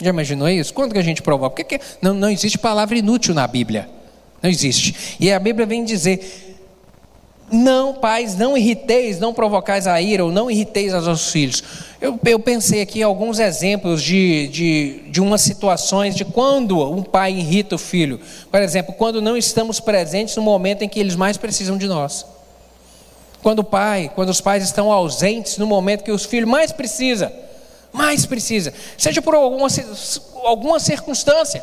Já imaginou isso? Quando que a gente provoca? Porque que não, não existe palavra inútil na Bíblia. Não existe. E a Bíblia vem dizer não, pais, não irriteis, não provocais a ira, ou não irriteis aos vossos filhos. Eu, eu pensei aqui alguns exemplos de, de, de umas situações de quando um pai irrita o filho. Por exemplo, quando não estamos presentes no momento em que eles mais precisam de nós. Quando o pai, quando os pais estão ausentes no momento que os filhos mais precisa, mais precisa, seja por alguma, alguma circunstância.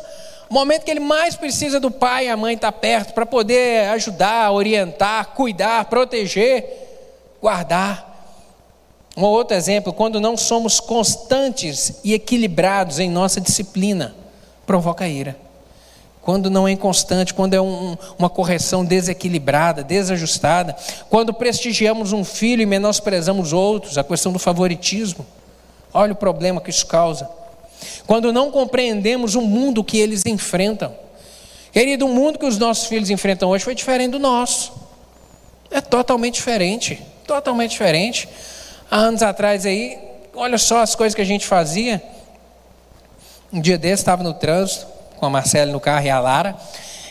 O momento que ele mais precisa do pai e a mãe estar tá perto para poder ajudar, orientar, cuidar, proteger, guardar. Um outro exemplo, quando não somos constantes e equilibrados em nossa disciplina, provoca ira. Quando não é inconstante, quando é um, uma correção desequilibrada, desajustada, quando prestigiamos um filho e menosprezamos outros, a questão do favoritismo. Olha o problema que isso causa quando não compreendemos o mundo que eles enfrentam. Querido, o mundo que os nossos filhos enfrentam hoje foi diferente do nosso. É totalmente diferente, totalmente diferente. Há anos atrás aí, olha só as coisas que a gente fazia. Um dia desse estava no trânsito com a Marcela no carro e a Lara.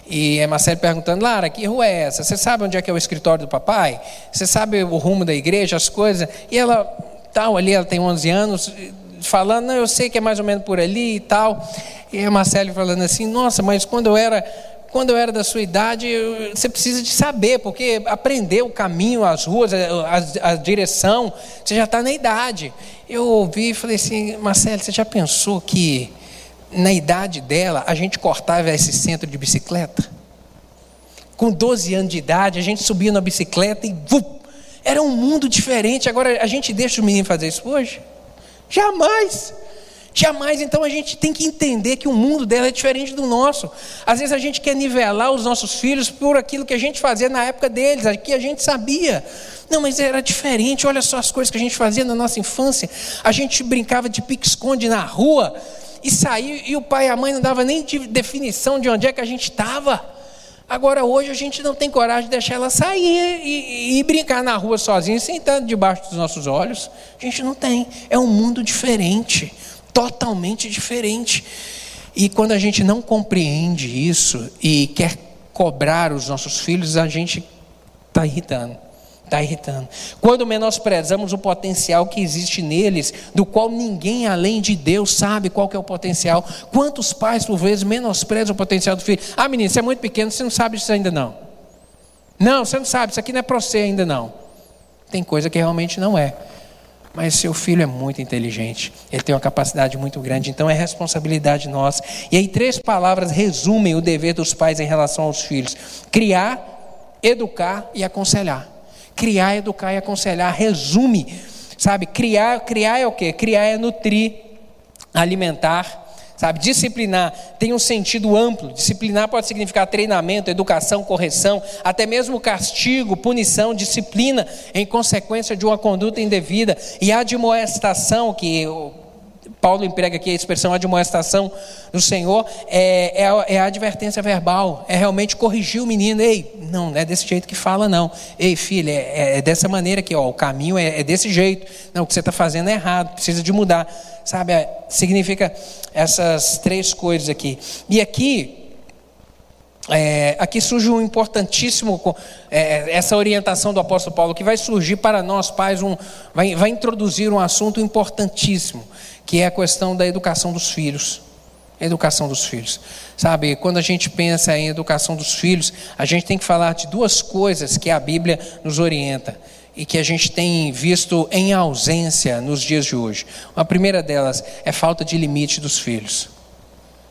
E a Marcela perguntando, Lara, que rua é essa? Você sabe onde é que é o escritório do papai? Você sabe o rumo da igreja, as coisas? E ela, tal, ali, ela tem 11 anos, falando, não, eu sei que é mais ou menos por ali e tal. E a Marcelo falando assim, nossa, mas quando eu era quando eu era da sua idade, você precisa de saber, porque aprender o caminho, as ruas, a, a direção, você já está na idade. Eu ouvi e falei assim, Marcelo, você já pensou que na idade dela a gente cortava esse centro de bicicleta? Com 12 anos de idade, a gente subia na bicicleta e vup, era um mundo diferente. Agora a gente deixa os meninos fazer isso hoje? Jamais. Jamais, então a gente tem que entender que o mundo dela é diferente do nosso. Às vezes a gente quer nivelar os nossos filhos por aquilo que a gente fazia na época deles, aqui a gente sabia. Não, mas era diferente, olha só as coisas que a gente fazia na nossa infância. A gente brincava de pique-esconde na rua e saía, e o pai e a mãe não davam nem de definição de onde é que a gente estava. Agora, hoje, a gente não tem coragem de deixar ela sair e, e, brincar na rua sozinha, sentando debaixo dos nossos olhos. A gente não tem. É um mundo diferente, totalmente diferente. E quando a gente não compreende isso e quer cobrar os nossos filhos, a gente está irritando. Está irritando. Quando menosprezamos o potencial que existe neles, do qual ninguém além de Deus sabe qual que é o potencial. Quantos pais, por vezes, menosprezam o potencial do filho? Ah, menino, você é muito pequeno, você não sabe disso ainda não. Não, você não sabe, isso aqui não é para você ainda não. Tem coisa que realmente não é. Mas seu filho é muito inteligente, ele tem uma capacidade muito grande, então é responsabilidade nossa. E aí, três palavras resumem o dever dos pais em relação aos filhos: criar, educar e aconselhar. Criar, educar e aconselhar. Resume, sabe? Criar, criar é o quê? Criar é nutrir, alimentar, sabe? Disciplinar tem um sentido amplo. Disciplinar pode significar treinamento, educação, correção, até mesmo castigo, punição, disciplina em consequência de uma conduta indevida e admoestação que Paulo emprega aqui a expressão admoestação do Senhor, é, é, a, é, a, advertência verbal, é realmente corrigir o menino. Ei, não, não é desse jeito que fala, não. Ei, filha, é, é dessa maneira aqui, o caminho é, é desse jeito. Não, o que você está fazendo é errado, precisa de mudar. Sabe, é, significa essas três coisas aqui. E aqui, é, aqui surge um importantíssimo, é, essa orientação do apóstolo Paulo, que vai surgir para nós, pais, um, vai, vai introduzir um assunto importantíssimo que é a questão da educação dos filhos. Educação dos filhos. Sabe, quando a gente pensa em educação dos filhos, a gente tem que falar de duas coisas que a Bíblia nos orienta e que a gente tem visto em ausência nos dias de hoje. A primeira delas é falta de limite dos filhos.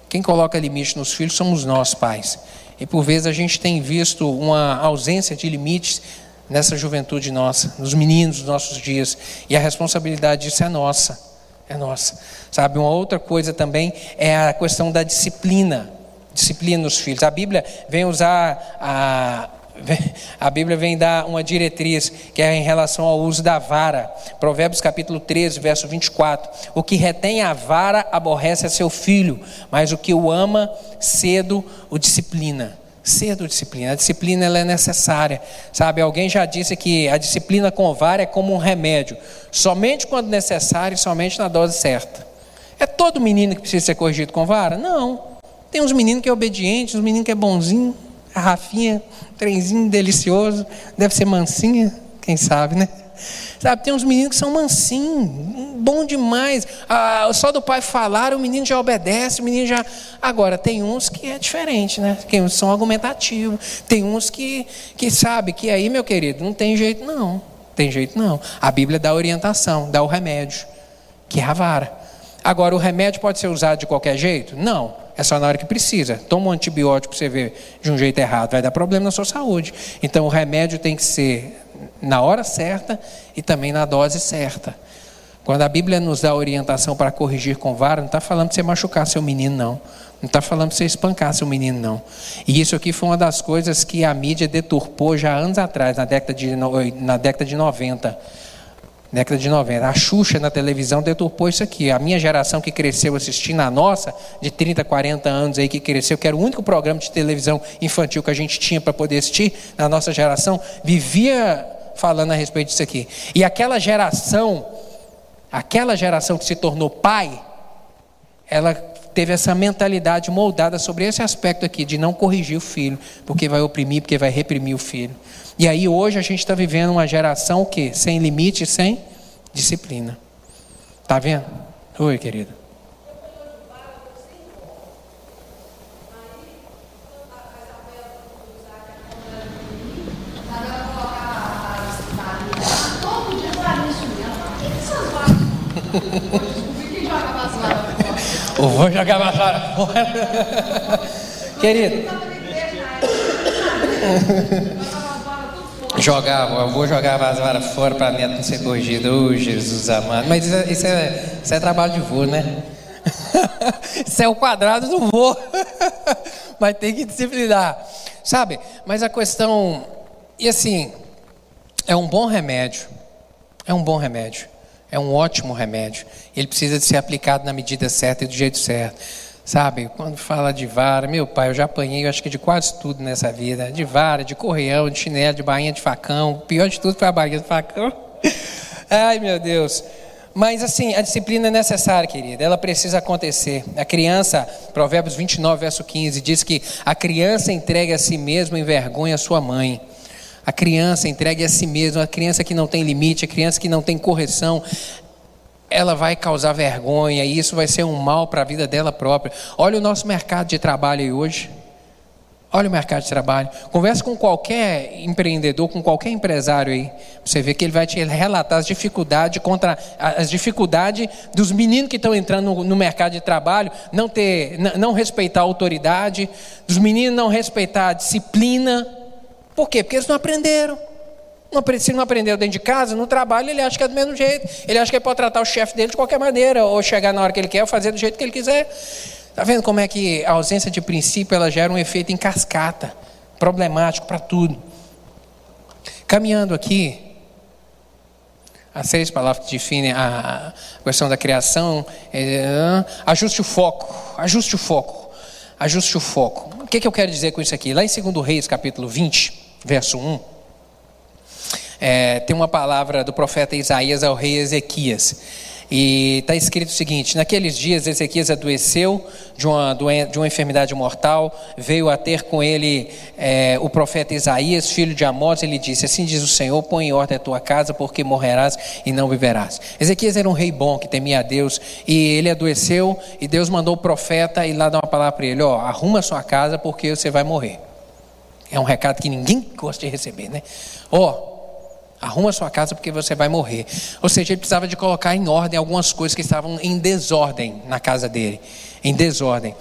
Quem coloca limite nos filhos somos nós, pais. E por vezes a gente tem visto uma ausência de limites nessa juventude nossa, nos meninos dos nossos dias, e a responsabilidade disso é nossa é nossa. Sabe, uma outra coisa também é a questão da disciplina. Disciplina nos filhos. A Bíblia vem usar a. A Bíblia vem dar uma diretriz que é em relação ao uso da vara. Provérbios capítulo 13, verso 24. O que retém a vara aborrece a seu filho, mas o que o ama cedo o disciplina cedo disciplina. A disciplina ela é necessária, sabe? Alguém já disse que a disciplina com vara é como um remédio, somente quando necessário e somente na dose certa. É todo menino que precisa ser corrigido com vara? Não. Tem uns meninos que é obediente, uns meninos que é bonzinho, a Rafinha, um trenzinho delicioso, deve ser mansinha, quem sabe, né? Sabe, tem uns meninos que são mansinhos, bom demais. Ah, só do pai falar, o menino já obedece, o menino já. Agora, tem uns que é diferente, né? Tem uns que são argumentativos, tem uns que, que sabe que aí, meu querido, não tem jeito não. Tem jeito não. A Bíblia dá orientação, dá o remédio, que é a vara. Agora, o remédio pode ser usado de qualquer jeito? Não. É só na hora que precisa. Toma um antibiótico você vê de um jeito errado, vai dar problema na sua saúde. Então o remédio tem que ser na hora certa e também na dose certa. Quando a Bíblia nos dá orientação para corrigir com vara, não está falando para você machucar seu menino, não. Não está falando para você espancar seu menino, não. E isso aqui foi uma das coisas que a mídia deturpou já anos atrás, na década de, na década de 90 década de 90. A Xuxa na televisão deturpou isso aqui. A minha geração que cresceu assistindo a nossa, de 30, 40 anos aí que cresceu, que era o único programa de televisão infantil que a gente tinha para poder assistir, na nossa geração, vivia falando a respeito disso aqui. E aquela geração, aquela geração que se tornou pai, ela teve essa mentalidade moldada sobre esse aspecto aqui, de não corrigir o filho, porque vai oprimir, porque vai reprimir o filho. E aí hoje a gente está vivendo uma geração o quê? Sem limite, sem disciplina. Tá vendo? Oi, querida. Eu vou jogar vassoura fora. Querido. Jogar, eu vou jogar a vassoura fora para neto não ser corrigido. Oh, Jesus amado. Mas isso é, isso é, isso é trabalho de vô, né? isso é o quadrado do vô. Mas tem que disciplinar. Sabe? Mas a questão. E assim, é um bom remédio. É um bom remédio. É um ótimo remédio. Ele precisa de ser aplicado na medida certa e do jeito certo. Sabe, quando fala de vara, meu pai, eu já apanhei, eu acho que de quase tudo nessa vida. De vara, de correão, de chinelo, de bainha de facão. O pior de tudo foi a bainha de facão. Ai, meu Deus. Mas assim, a disciplina é necessária, querida. Ela precisa acontecer. A criança, Provérbios 29, verso 15, diz que a criança entregue a si mesma em vergonha a sua mãe. A criança entregue a si mesma, a criança que não tem limite, a criança que não tem correção, ela vai causar vergonha e isso vai ser um mal para a vida dela própria. Olha o nosso mercado de trabalho aí hoje. Olha o mercado de trabalho. Converse com qualquer empreendedor, com qualquer empresário aí. Você vê que ele vai te relatar as dificuldades contra as dificuldades dos meninos que estão entrando no, mercado de trabalho, não ter, não respeitar a autoridade, dos meninos não respeitar a disciplina Por quê? Porque eles não aprenderam. Se não aprendeu dentro de casa, no trabalho, ele acha que é do mesmo jeito. Ele acha que ele pode tratar o chefe dele de qualquer maneira, ou chegar na hora que ele quer, ou fazer do jeito que ele quiser. Está vendo como é que a ausência de princípio ela gera um efeito em cascata, problemático para tudo. Caminhando aqui, as seis palavras que definem a questão da criação, é, ajuste o foco, ajuste o foco, ajuste o foco. O que, que eu quero dizer com isso aqui? Lá em 2 Reis, capítulo 20, verso 1, é, tem uma palavra do profeta Isaías ao rei Ezequias. E está escrito o seguinte: Naqueles dias Ezequias adoeceu de uma, de uma enfermidade mortal, veio a ter com ele é, o profeta Isaías, filho de Amós, e lhe disse: Assim diz o Senhor: põe em ordem a tua casa, porque morrerás e não viverás. Ezequias era um rei bom que temia a Deus, e ele adoeceu, e Deus mandou o profeta ir lá dar uma palavra para ele: Ó, arruma a sua casa, porque você vai morrer. É um recado que ninguém gosta de receber, né? Ó, Arruma sua casa porque você vai morrer. Ou seja, ele precisava de colocar em ordem algumas coisas que estavam em desordem na casa dele. Em desordem.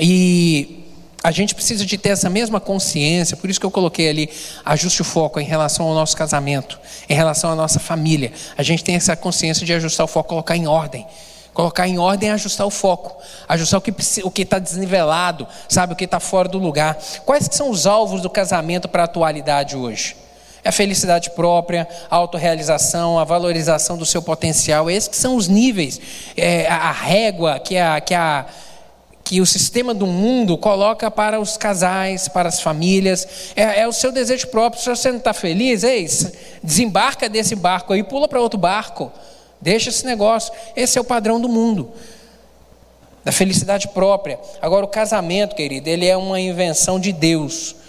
E a gente precisa de ter essa mesma consciência, por isso que eu coloquei ali, ajuste o foco em relação ao nosso casamento, em relação à nossa família. A gente tem essa consciência de ajustar o foco, colocar em ordem. Colocar em ordem é ajustar o foco, ajustar o que está desnivelado, sabe, o que está fora do lugar. Quais são os alvos do casamento para a atualidade hoje? É a felicidade própria, a autorrealização, a valorização do seu potencial. Esses são os níveis, é, a régua que, a, que, a, que o sistema do mundo coloca para os casais, para as famílias. É, é o seu desejo próprio. Se você não está feliz, ei, desembarca desse barco aí, pula para outro barco. Deixa esse negócio. Esse é o padrão do mundo. Da felicidade própria. Agora, o casamento, querido, ele é uma invenção de Deus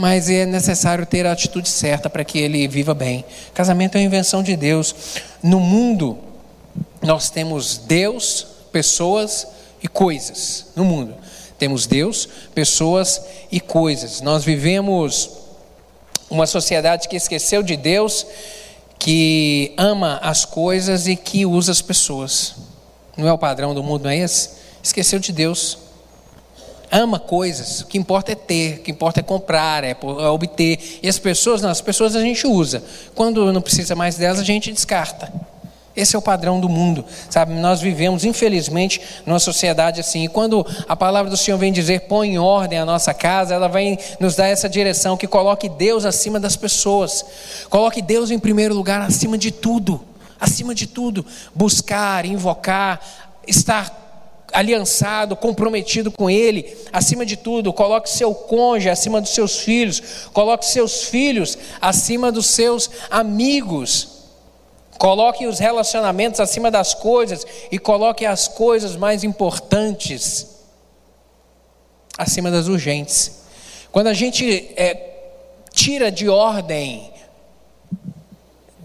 mas é necessário ter a atitude certa para que ele viva bem. Casamento é uma invenção de Deus. No mundo, nós temos Deus, pessoas e coisas. No mundo, temos Deus, pessoas e coisas. Nós vivemos uma sociedade que esqueceu de Deus, que ama as coisas e que usa as pessoas. Não é o padrão do mundo, não é esse? Esqueceu de Deus ama coisas, o que importa é ter, o que importa é comprar, é, é obter. E as pessoas, não, as pessoas a gente usa. Quando não precisa mais delas, a gente descarta. Esse é o padrão do mundo, sabe? Nós vivemos, infelizmente, numa sociedade assim. E quando a palavra do Senhor vem dizer, põe em ordem a nossa casa, ela vai nos dar essa direção que coloque Deus acima das pessoas, coloque Deus em primeiro lugar, acima de tudo, acima de tudo. Buscar, invocar, estar aliançado, comprometido com Ele, acima de tudo, coloque seu cônjuge acima dos seus filhos, coloque seus filhos acima dos seus amigos, coloque os relacionamentos acima das coisas e coloque as coisas mais importantes acima das urgentes. Quando a gente é, tira de ordem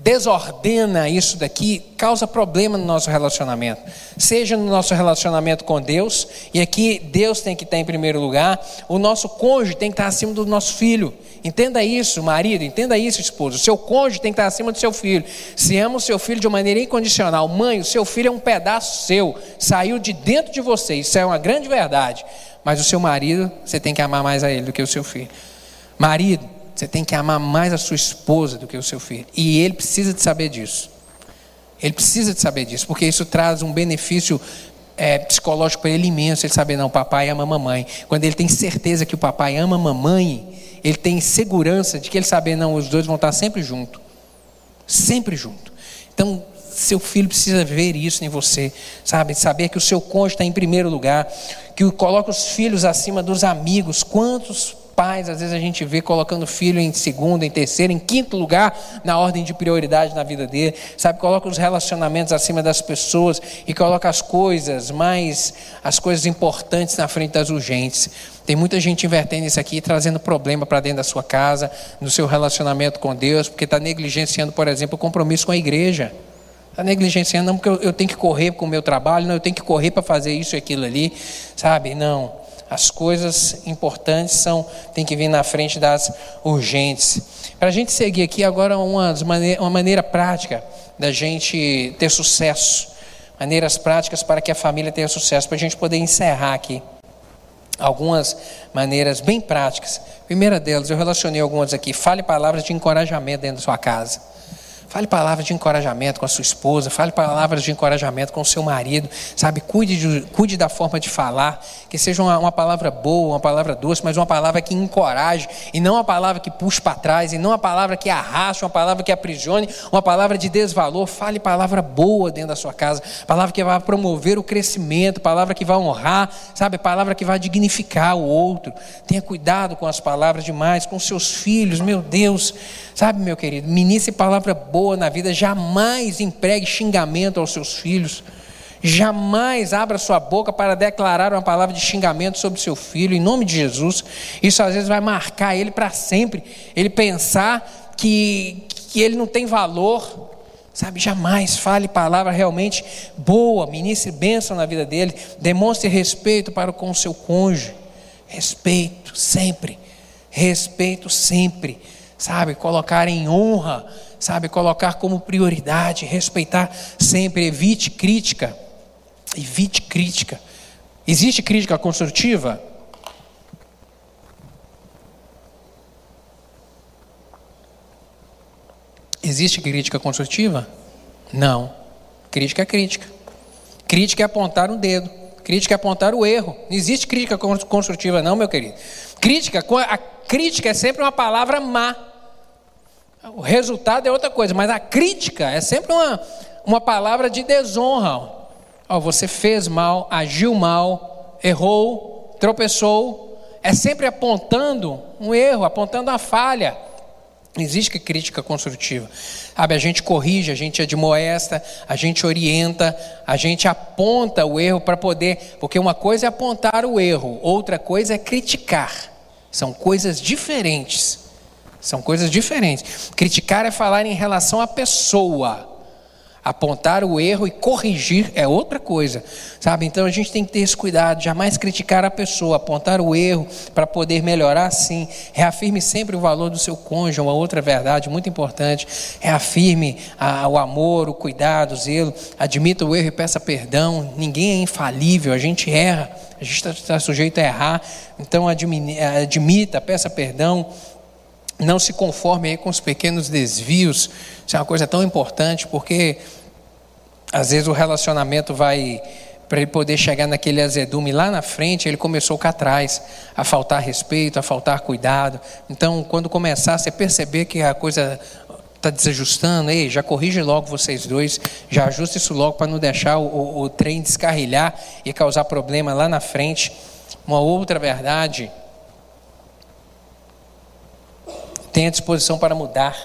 desordena isso daqui, causa problema no nosso relacionamento. Seja no nosso relacionamento com Deus, e aqui Deus tem que estar em primeiro lugar, o nosso cônjuge tem que estar acima do nosso filho. Entenda isso, marido, entenda isso, esposo. O seu cônjuge tem que estar acima do seu filho. Se ama o seu filho de maneira incondicional, mãe, o seu filho é um pedaço seu, saiu de dentro de você, isso é uma grande verdade. Mas o seu marido, você tem que amar mais a ele do que o seu filho. Marido, você tem que amar mais a sua esposa do que o seu filho. E ele precisa de saber disso. Ele precisa de saber disso, porque isso traz um benefício é, psicológico para ele imenso. Ele saber, não, papai ama a mamãe. Quando ele tem certeza que o papai ama a mamãe, ele tem segurança de que ele saber, não, os dois vão estar sempre juntos. Sempre junto. Então, seu filho precisa ver isso em você, sabe? Saber que o seu cônjuge está em primeiro lugar, que coloca os filhos acima dos amigos. Quantos pais, às vezes a gente vê colocando filho em segundo, em terceiro, em quinto lugar na ordem de prioridade na vida dele, sabe? Coloca os relacionamentos acima das pessoas e coloca as coisas mais, as coisas importantes na frente das urgentes. Tem muita gente invertendo isso aqui, trazendo problema para dentro da sua casa, no seu relacionamento com Deus, porque está negligenciando, por exemplo, o compromisso com a igreja. Está negligenciando, não, porque eu, eu tenho que correr com o meu trabalho, não, eu tenho que correr para fazer isso e aquilo ali, sabe? Não. As coisas importantes são tem que vir na frente das urgentes. Para a gente seguir aqui agora uma, maneira, uma maneira prática da gente ter sucesso, maneiras práticas para que a família tenha sucesso, para a gente poder encerrar aqui. algumas maneiras bem práticas. Primeira delas, eu relacionei algumas aqui. Fale palavras de encorajamento dentro da sua casa. Fale palavras de encorajamento com a sua esposa, fale palavras de encorajamento com o seu marido, sabe? Cuide, de, cuide da forma de falar, que seja uma, uma, palavra boa, uma palavra doce, mas uma palavra que encoraje, e não uma palavra que puxe para trás, e não uma palavra que arraste, uma palavra que aprisione, uma palavra de desvalor. Fale palavra boa dentro da sua casa, palavra que vai promover o crescimento, palavra que vai honrar, sabe? Palavra que vai dignificar o outro. Tenha cuidado com as palavras demais, com seus filhos, meu Deus, sabe, meu querido? Ministre palavra boa boa na vida, jamais empregue xingamento aos seus filhos. Jamais abra sua boca para declarar uma palavra de xingamento sobre seu filho, em nome de Jesus. Isso às vezes vai marcar ele para sempre. Ele pensar que, que ele não tem valor, sabe? Jamais fale palavra realmente boa, ministre bênção na vida dele, demonstre respeito para com o seu cônjuge. Respeito sempre, respeito sempre, sabe? Colocar em honra sabe, colocar como prioridade, respeitar sempre, evite crítica. Evite crítica. Existe crítica construtiva? Existe crítica construtiva? Não. Crítica é crítica. Crítica é apontar um dedo. Crítica é apontar o erro. Não existe crítica construtiva, não, meu querido. Crítica, a crítica é sempre uma palavra má. O resultado é outra coisa, mas a crítica é sempre uma, uma palavra de desonra. Oh, você fez mal, agiu mal, errou, tropeçou. É sempre apontando um erro, apontando a falha. Existe crítica construtiva. Sabe, a gente corrige, a gente admoesta, a gente orienta, a gente aponta o erro para poder. Porque uma coisa é apontar o erro, outra coisa é criticar. São coisas diferentes. São coisas diferentes. Criticar é falar em relação à pessoa. Apontar o erro e corrigir é outra coisa, sabe? Então a gente tem que ter esse cuidado, jamais criticar a pessoa, apontar o erro para poder melhorar sim. Reafirme sempre o valor do seu cônjuge, uma outra verdade muito importante. Reafirme a, o amor, o cuidado, o zelo. Admita o erro e peça perdão. Ninguém é infalível, a gente erra, a gente está tá sujeito a errar. Então admita, peça perdão não se conforme com os pequenos desvios. Isso é uma coisa tão importante, porque às vezes o relacionamento vai para ele poder chegar naquele azedume lá na frente, ele começou cá atrás, a faltar respeito, a faltar cuidado. Então, quando começar, você perceber que a coisa está desajustando, ei, já corrige logo vocês dois, já ajusta isso logo para não deixar o, o, o trem descarrilhar e causar problema lá na frente. Uma outra verdade Tenha disposição para mudar.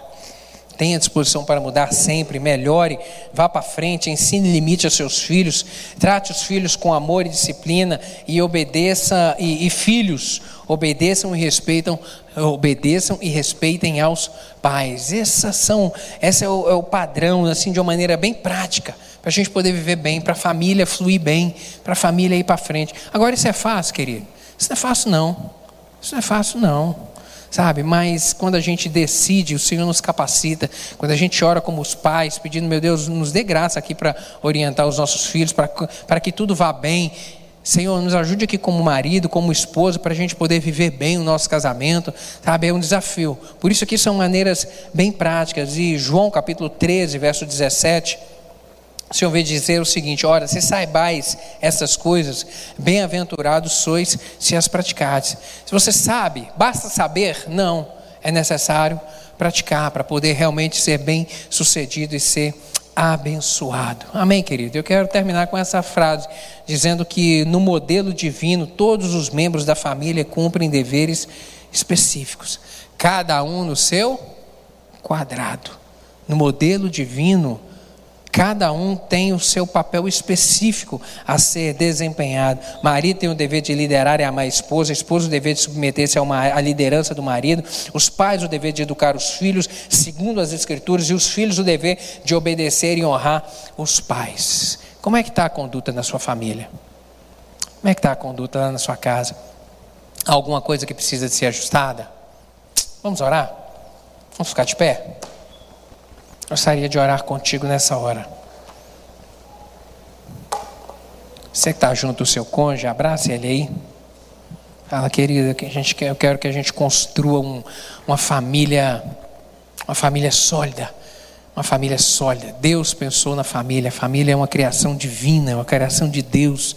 Tenha disposição para mudar sempre, melhore, vá para frente, ensine limite aos seus filhos, trate os filhos com amor e disciplina e obedeça, e, e filhos, obedeçam e respeitam, obedeçam e respeitem aos pais. Essas são, esse é o, é o padrão, assim, de uma maneira bem prática, para a gente poder viver bem, para a família fluir bem, para a família ir para frente. Agora, isso é fácil, querido? Isso não é fácil, não. Isso não é fácil, não sabe? Mas quando a gente decide, o Senhor nos capacita. Quando a gente ora como os pais, pedindo, meu Deus, nos dê graça aqui para orientar os nossos filhos, para que tudo vá bem. Senhor, nos ajude aqui como marido, como esposa, para a gente poder viver bem o nosso casamento, sabe? É um desafio. Por isso aqui são maneiras bem práticas. E João capítulo 13, verso 17 o Senhor veio dizer o seguinte: ora, se saibais essas coisas, bem-aventurados sois se as praticardes. Se você sabe, basta saber? Não, é necessário praticar para poder realmente ser bem sucedido e ser abençoado. Amém, querido? Eu quero terminar com essa frase, dizendo que no modelo divino, todos os membros da família cumprem deveres específicos, cada um no seu quadrado. No modelo divino, Cada um tem o seu papel específico a ser desempenhado. Marido tem o dever de liderar e amar a esposa, a esposa o dever de submeter-se à liderança do marido, os pais o dever de educar os filhos, segundo as Escrituras, e os filhos o dever de obedecer e honrar os pais. Como é que está a conduta na sua família? Como é que está a conduta lá na sua casa? Alguma coisa que precisa de ser ajustada? Vamos orar? Vamos ficar de pé? Gostaria de orar contigo nessa hora. Você que está junto do seu cônjuge, abraça ele aí. Fala, querida, que a gente quer, eu quero que a gente construa um, uma família, uma família sólida. Uma família sólida. Deus pensou na família. A família é uma criação divina, é uma criação de Deus.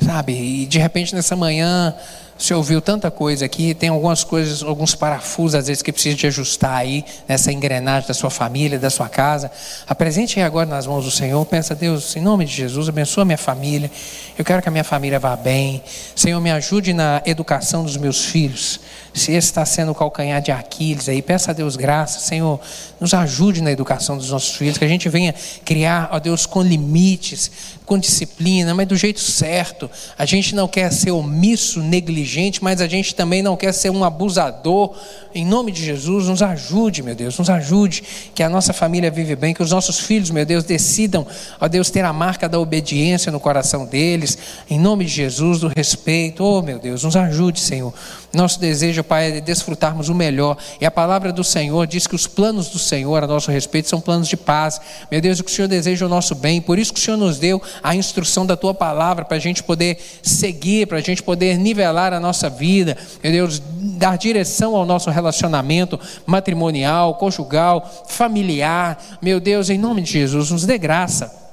Sabe? E de repente nessa manhã você ouviu tanta coisa aqui, tem algumas coisas, alguns parafusos às vezes que precisa de ajustar aí nessa engrenagem da sua família, da sua casa. Apresente aí agora nas mãos do Senhor. Pensa, Deus, em nome de Jesus, abençoa minha família. Eu quero que a minha família vá bem. Senhor, me ajude na educação dos meus filhos. Se esse está sendo o calcanhar de Aquiles aí, peça a Deus graça. Senhor, nos ajude na educação dos nossos filhos, que a gente venha criar, ó Deus, com limites, com disciplina, mas do jeito certo. A gente não quer ser omisso, negligente, mas a gente também não quer ser um abusador. Em nome de Jesus, nos ajude, meu Deus, nos ajude, que a nossa família vive bem, que os nossos filhos, meu Deus, decidam, ó Deus, ter a marca da obediência no coração deles, em nome de Jesus, do respeito. Oh, meu Deus, nos ajude, Senhor. Nosso desejo, Pai, é de desfrutarmos o melhor. E a palavra do Senhor diz que os planos do Senhor a nosso respeito são planos de paz. Meu Deus, o que o Senhor deseja é o nosso bem. Por isso que o Senhor nos deu a instrução da tua palavra para a gente poder seguir, para a gente poder nivelar a nossa vida. Meu Deus, dar direção ao nosso relacionamento matrimonial, conjugal, familiar. Meu Deus, em nome de Jesus, nos dê graça.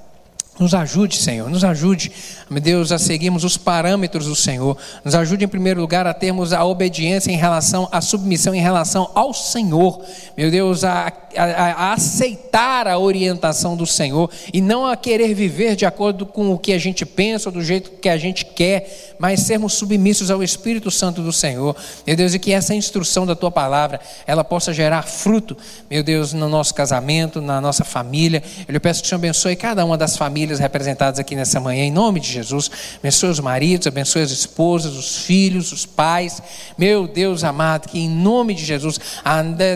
Nos ajude, Senhor, nos ajude, meu Deus, a seguirmos os parâmetros do Senhor. Nos ajude, em primeiro lugar, a termos a obediência em relação à submissão em relação ao Senhor. Meu Deus, a, a, a, aceitar a orientação do Senhor e não a querer viver de acordo com o que a gente pensa do jeito que a gente quer, mas sermos submissos ao Espírito Santo do Senhor. Meu Deus, e que essa instrução da tua palavra, ela possa gerar fruto, meu Deus, no nosso casamento, na nossa família. Eu lhe peço que o Senhor abençoe cada uma das famílias representadas aqui nessa manhã, em nome de Jesus. Abençoe os maridos, abençoe as esposas, os filhos, os pais. Meu Deus amado, que em nome de Jesus,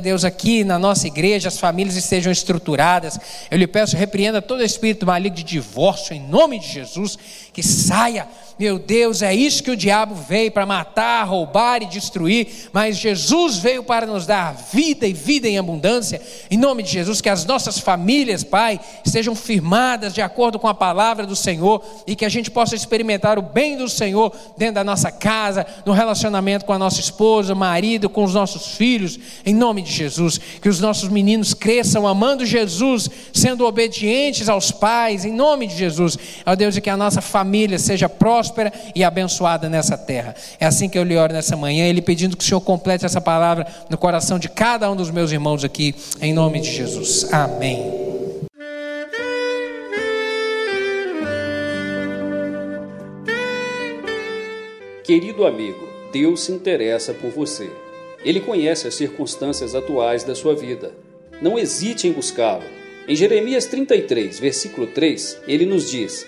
Deus, aqui na nossa igreja, as famílias estejam estruturadas. Eu lhe peço, repreenda todo espírito maligno de divórcio, em nome de Jesus, que saia meu Deus, é isso que o diabo veio para matar, roubar e destruir, mas Jesus veio para nos dar vida e vida em abundância. Em nome de Jesus, que as nossas famílias, Pai, estejam firmadas de acordo com a palavra do Senhor e que a gente possa experimentar o bem do Senhor dentro da nossa casa, no relacionamento com a nossa esposa, marido, com os nossos filhos. Em nome de Jesus, que os nossos meninos cresçam amando Jesus, sendo obedientes aos pais. Em nome de Jesus, ó Deus, e que a nossa família seja próxima próspera e abençoada nessa terra. É assim que eu lhe oro nessa manhã, ele pedindo que o Senhor complete essa palavra no coração de cada um dos meus irmãos aqui, em nome de Jesus. Amém. Querido amigo, Deus se interessa por você. Ele conhece as circunstâncias atuais da sua vida. Não hesite em buscá-lo. Em Jeremias 33, versículo 3, ele nos diz: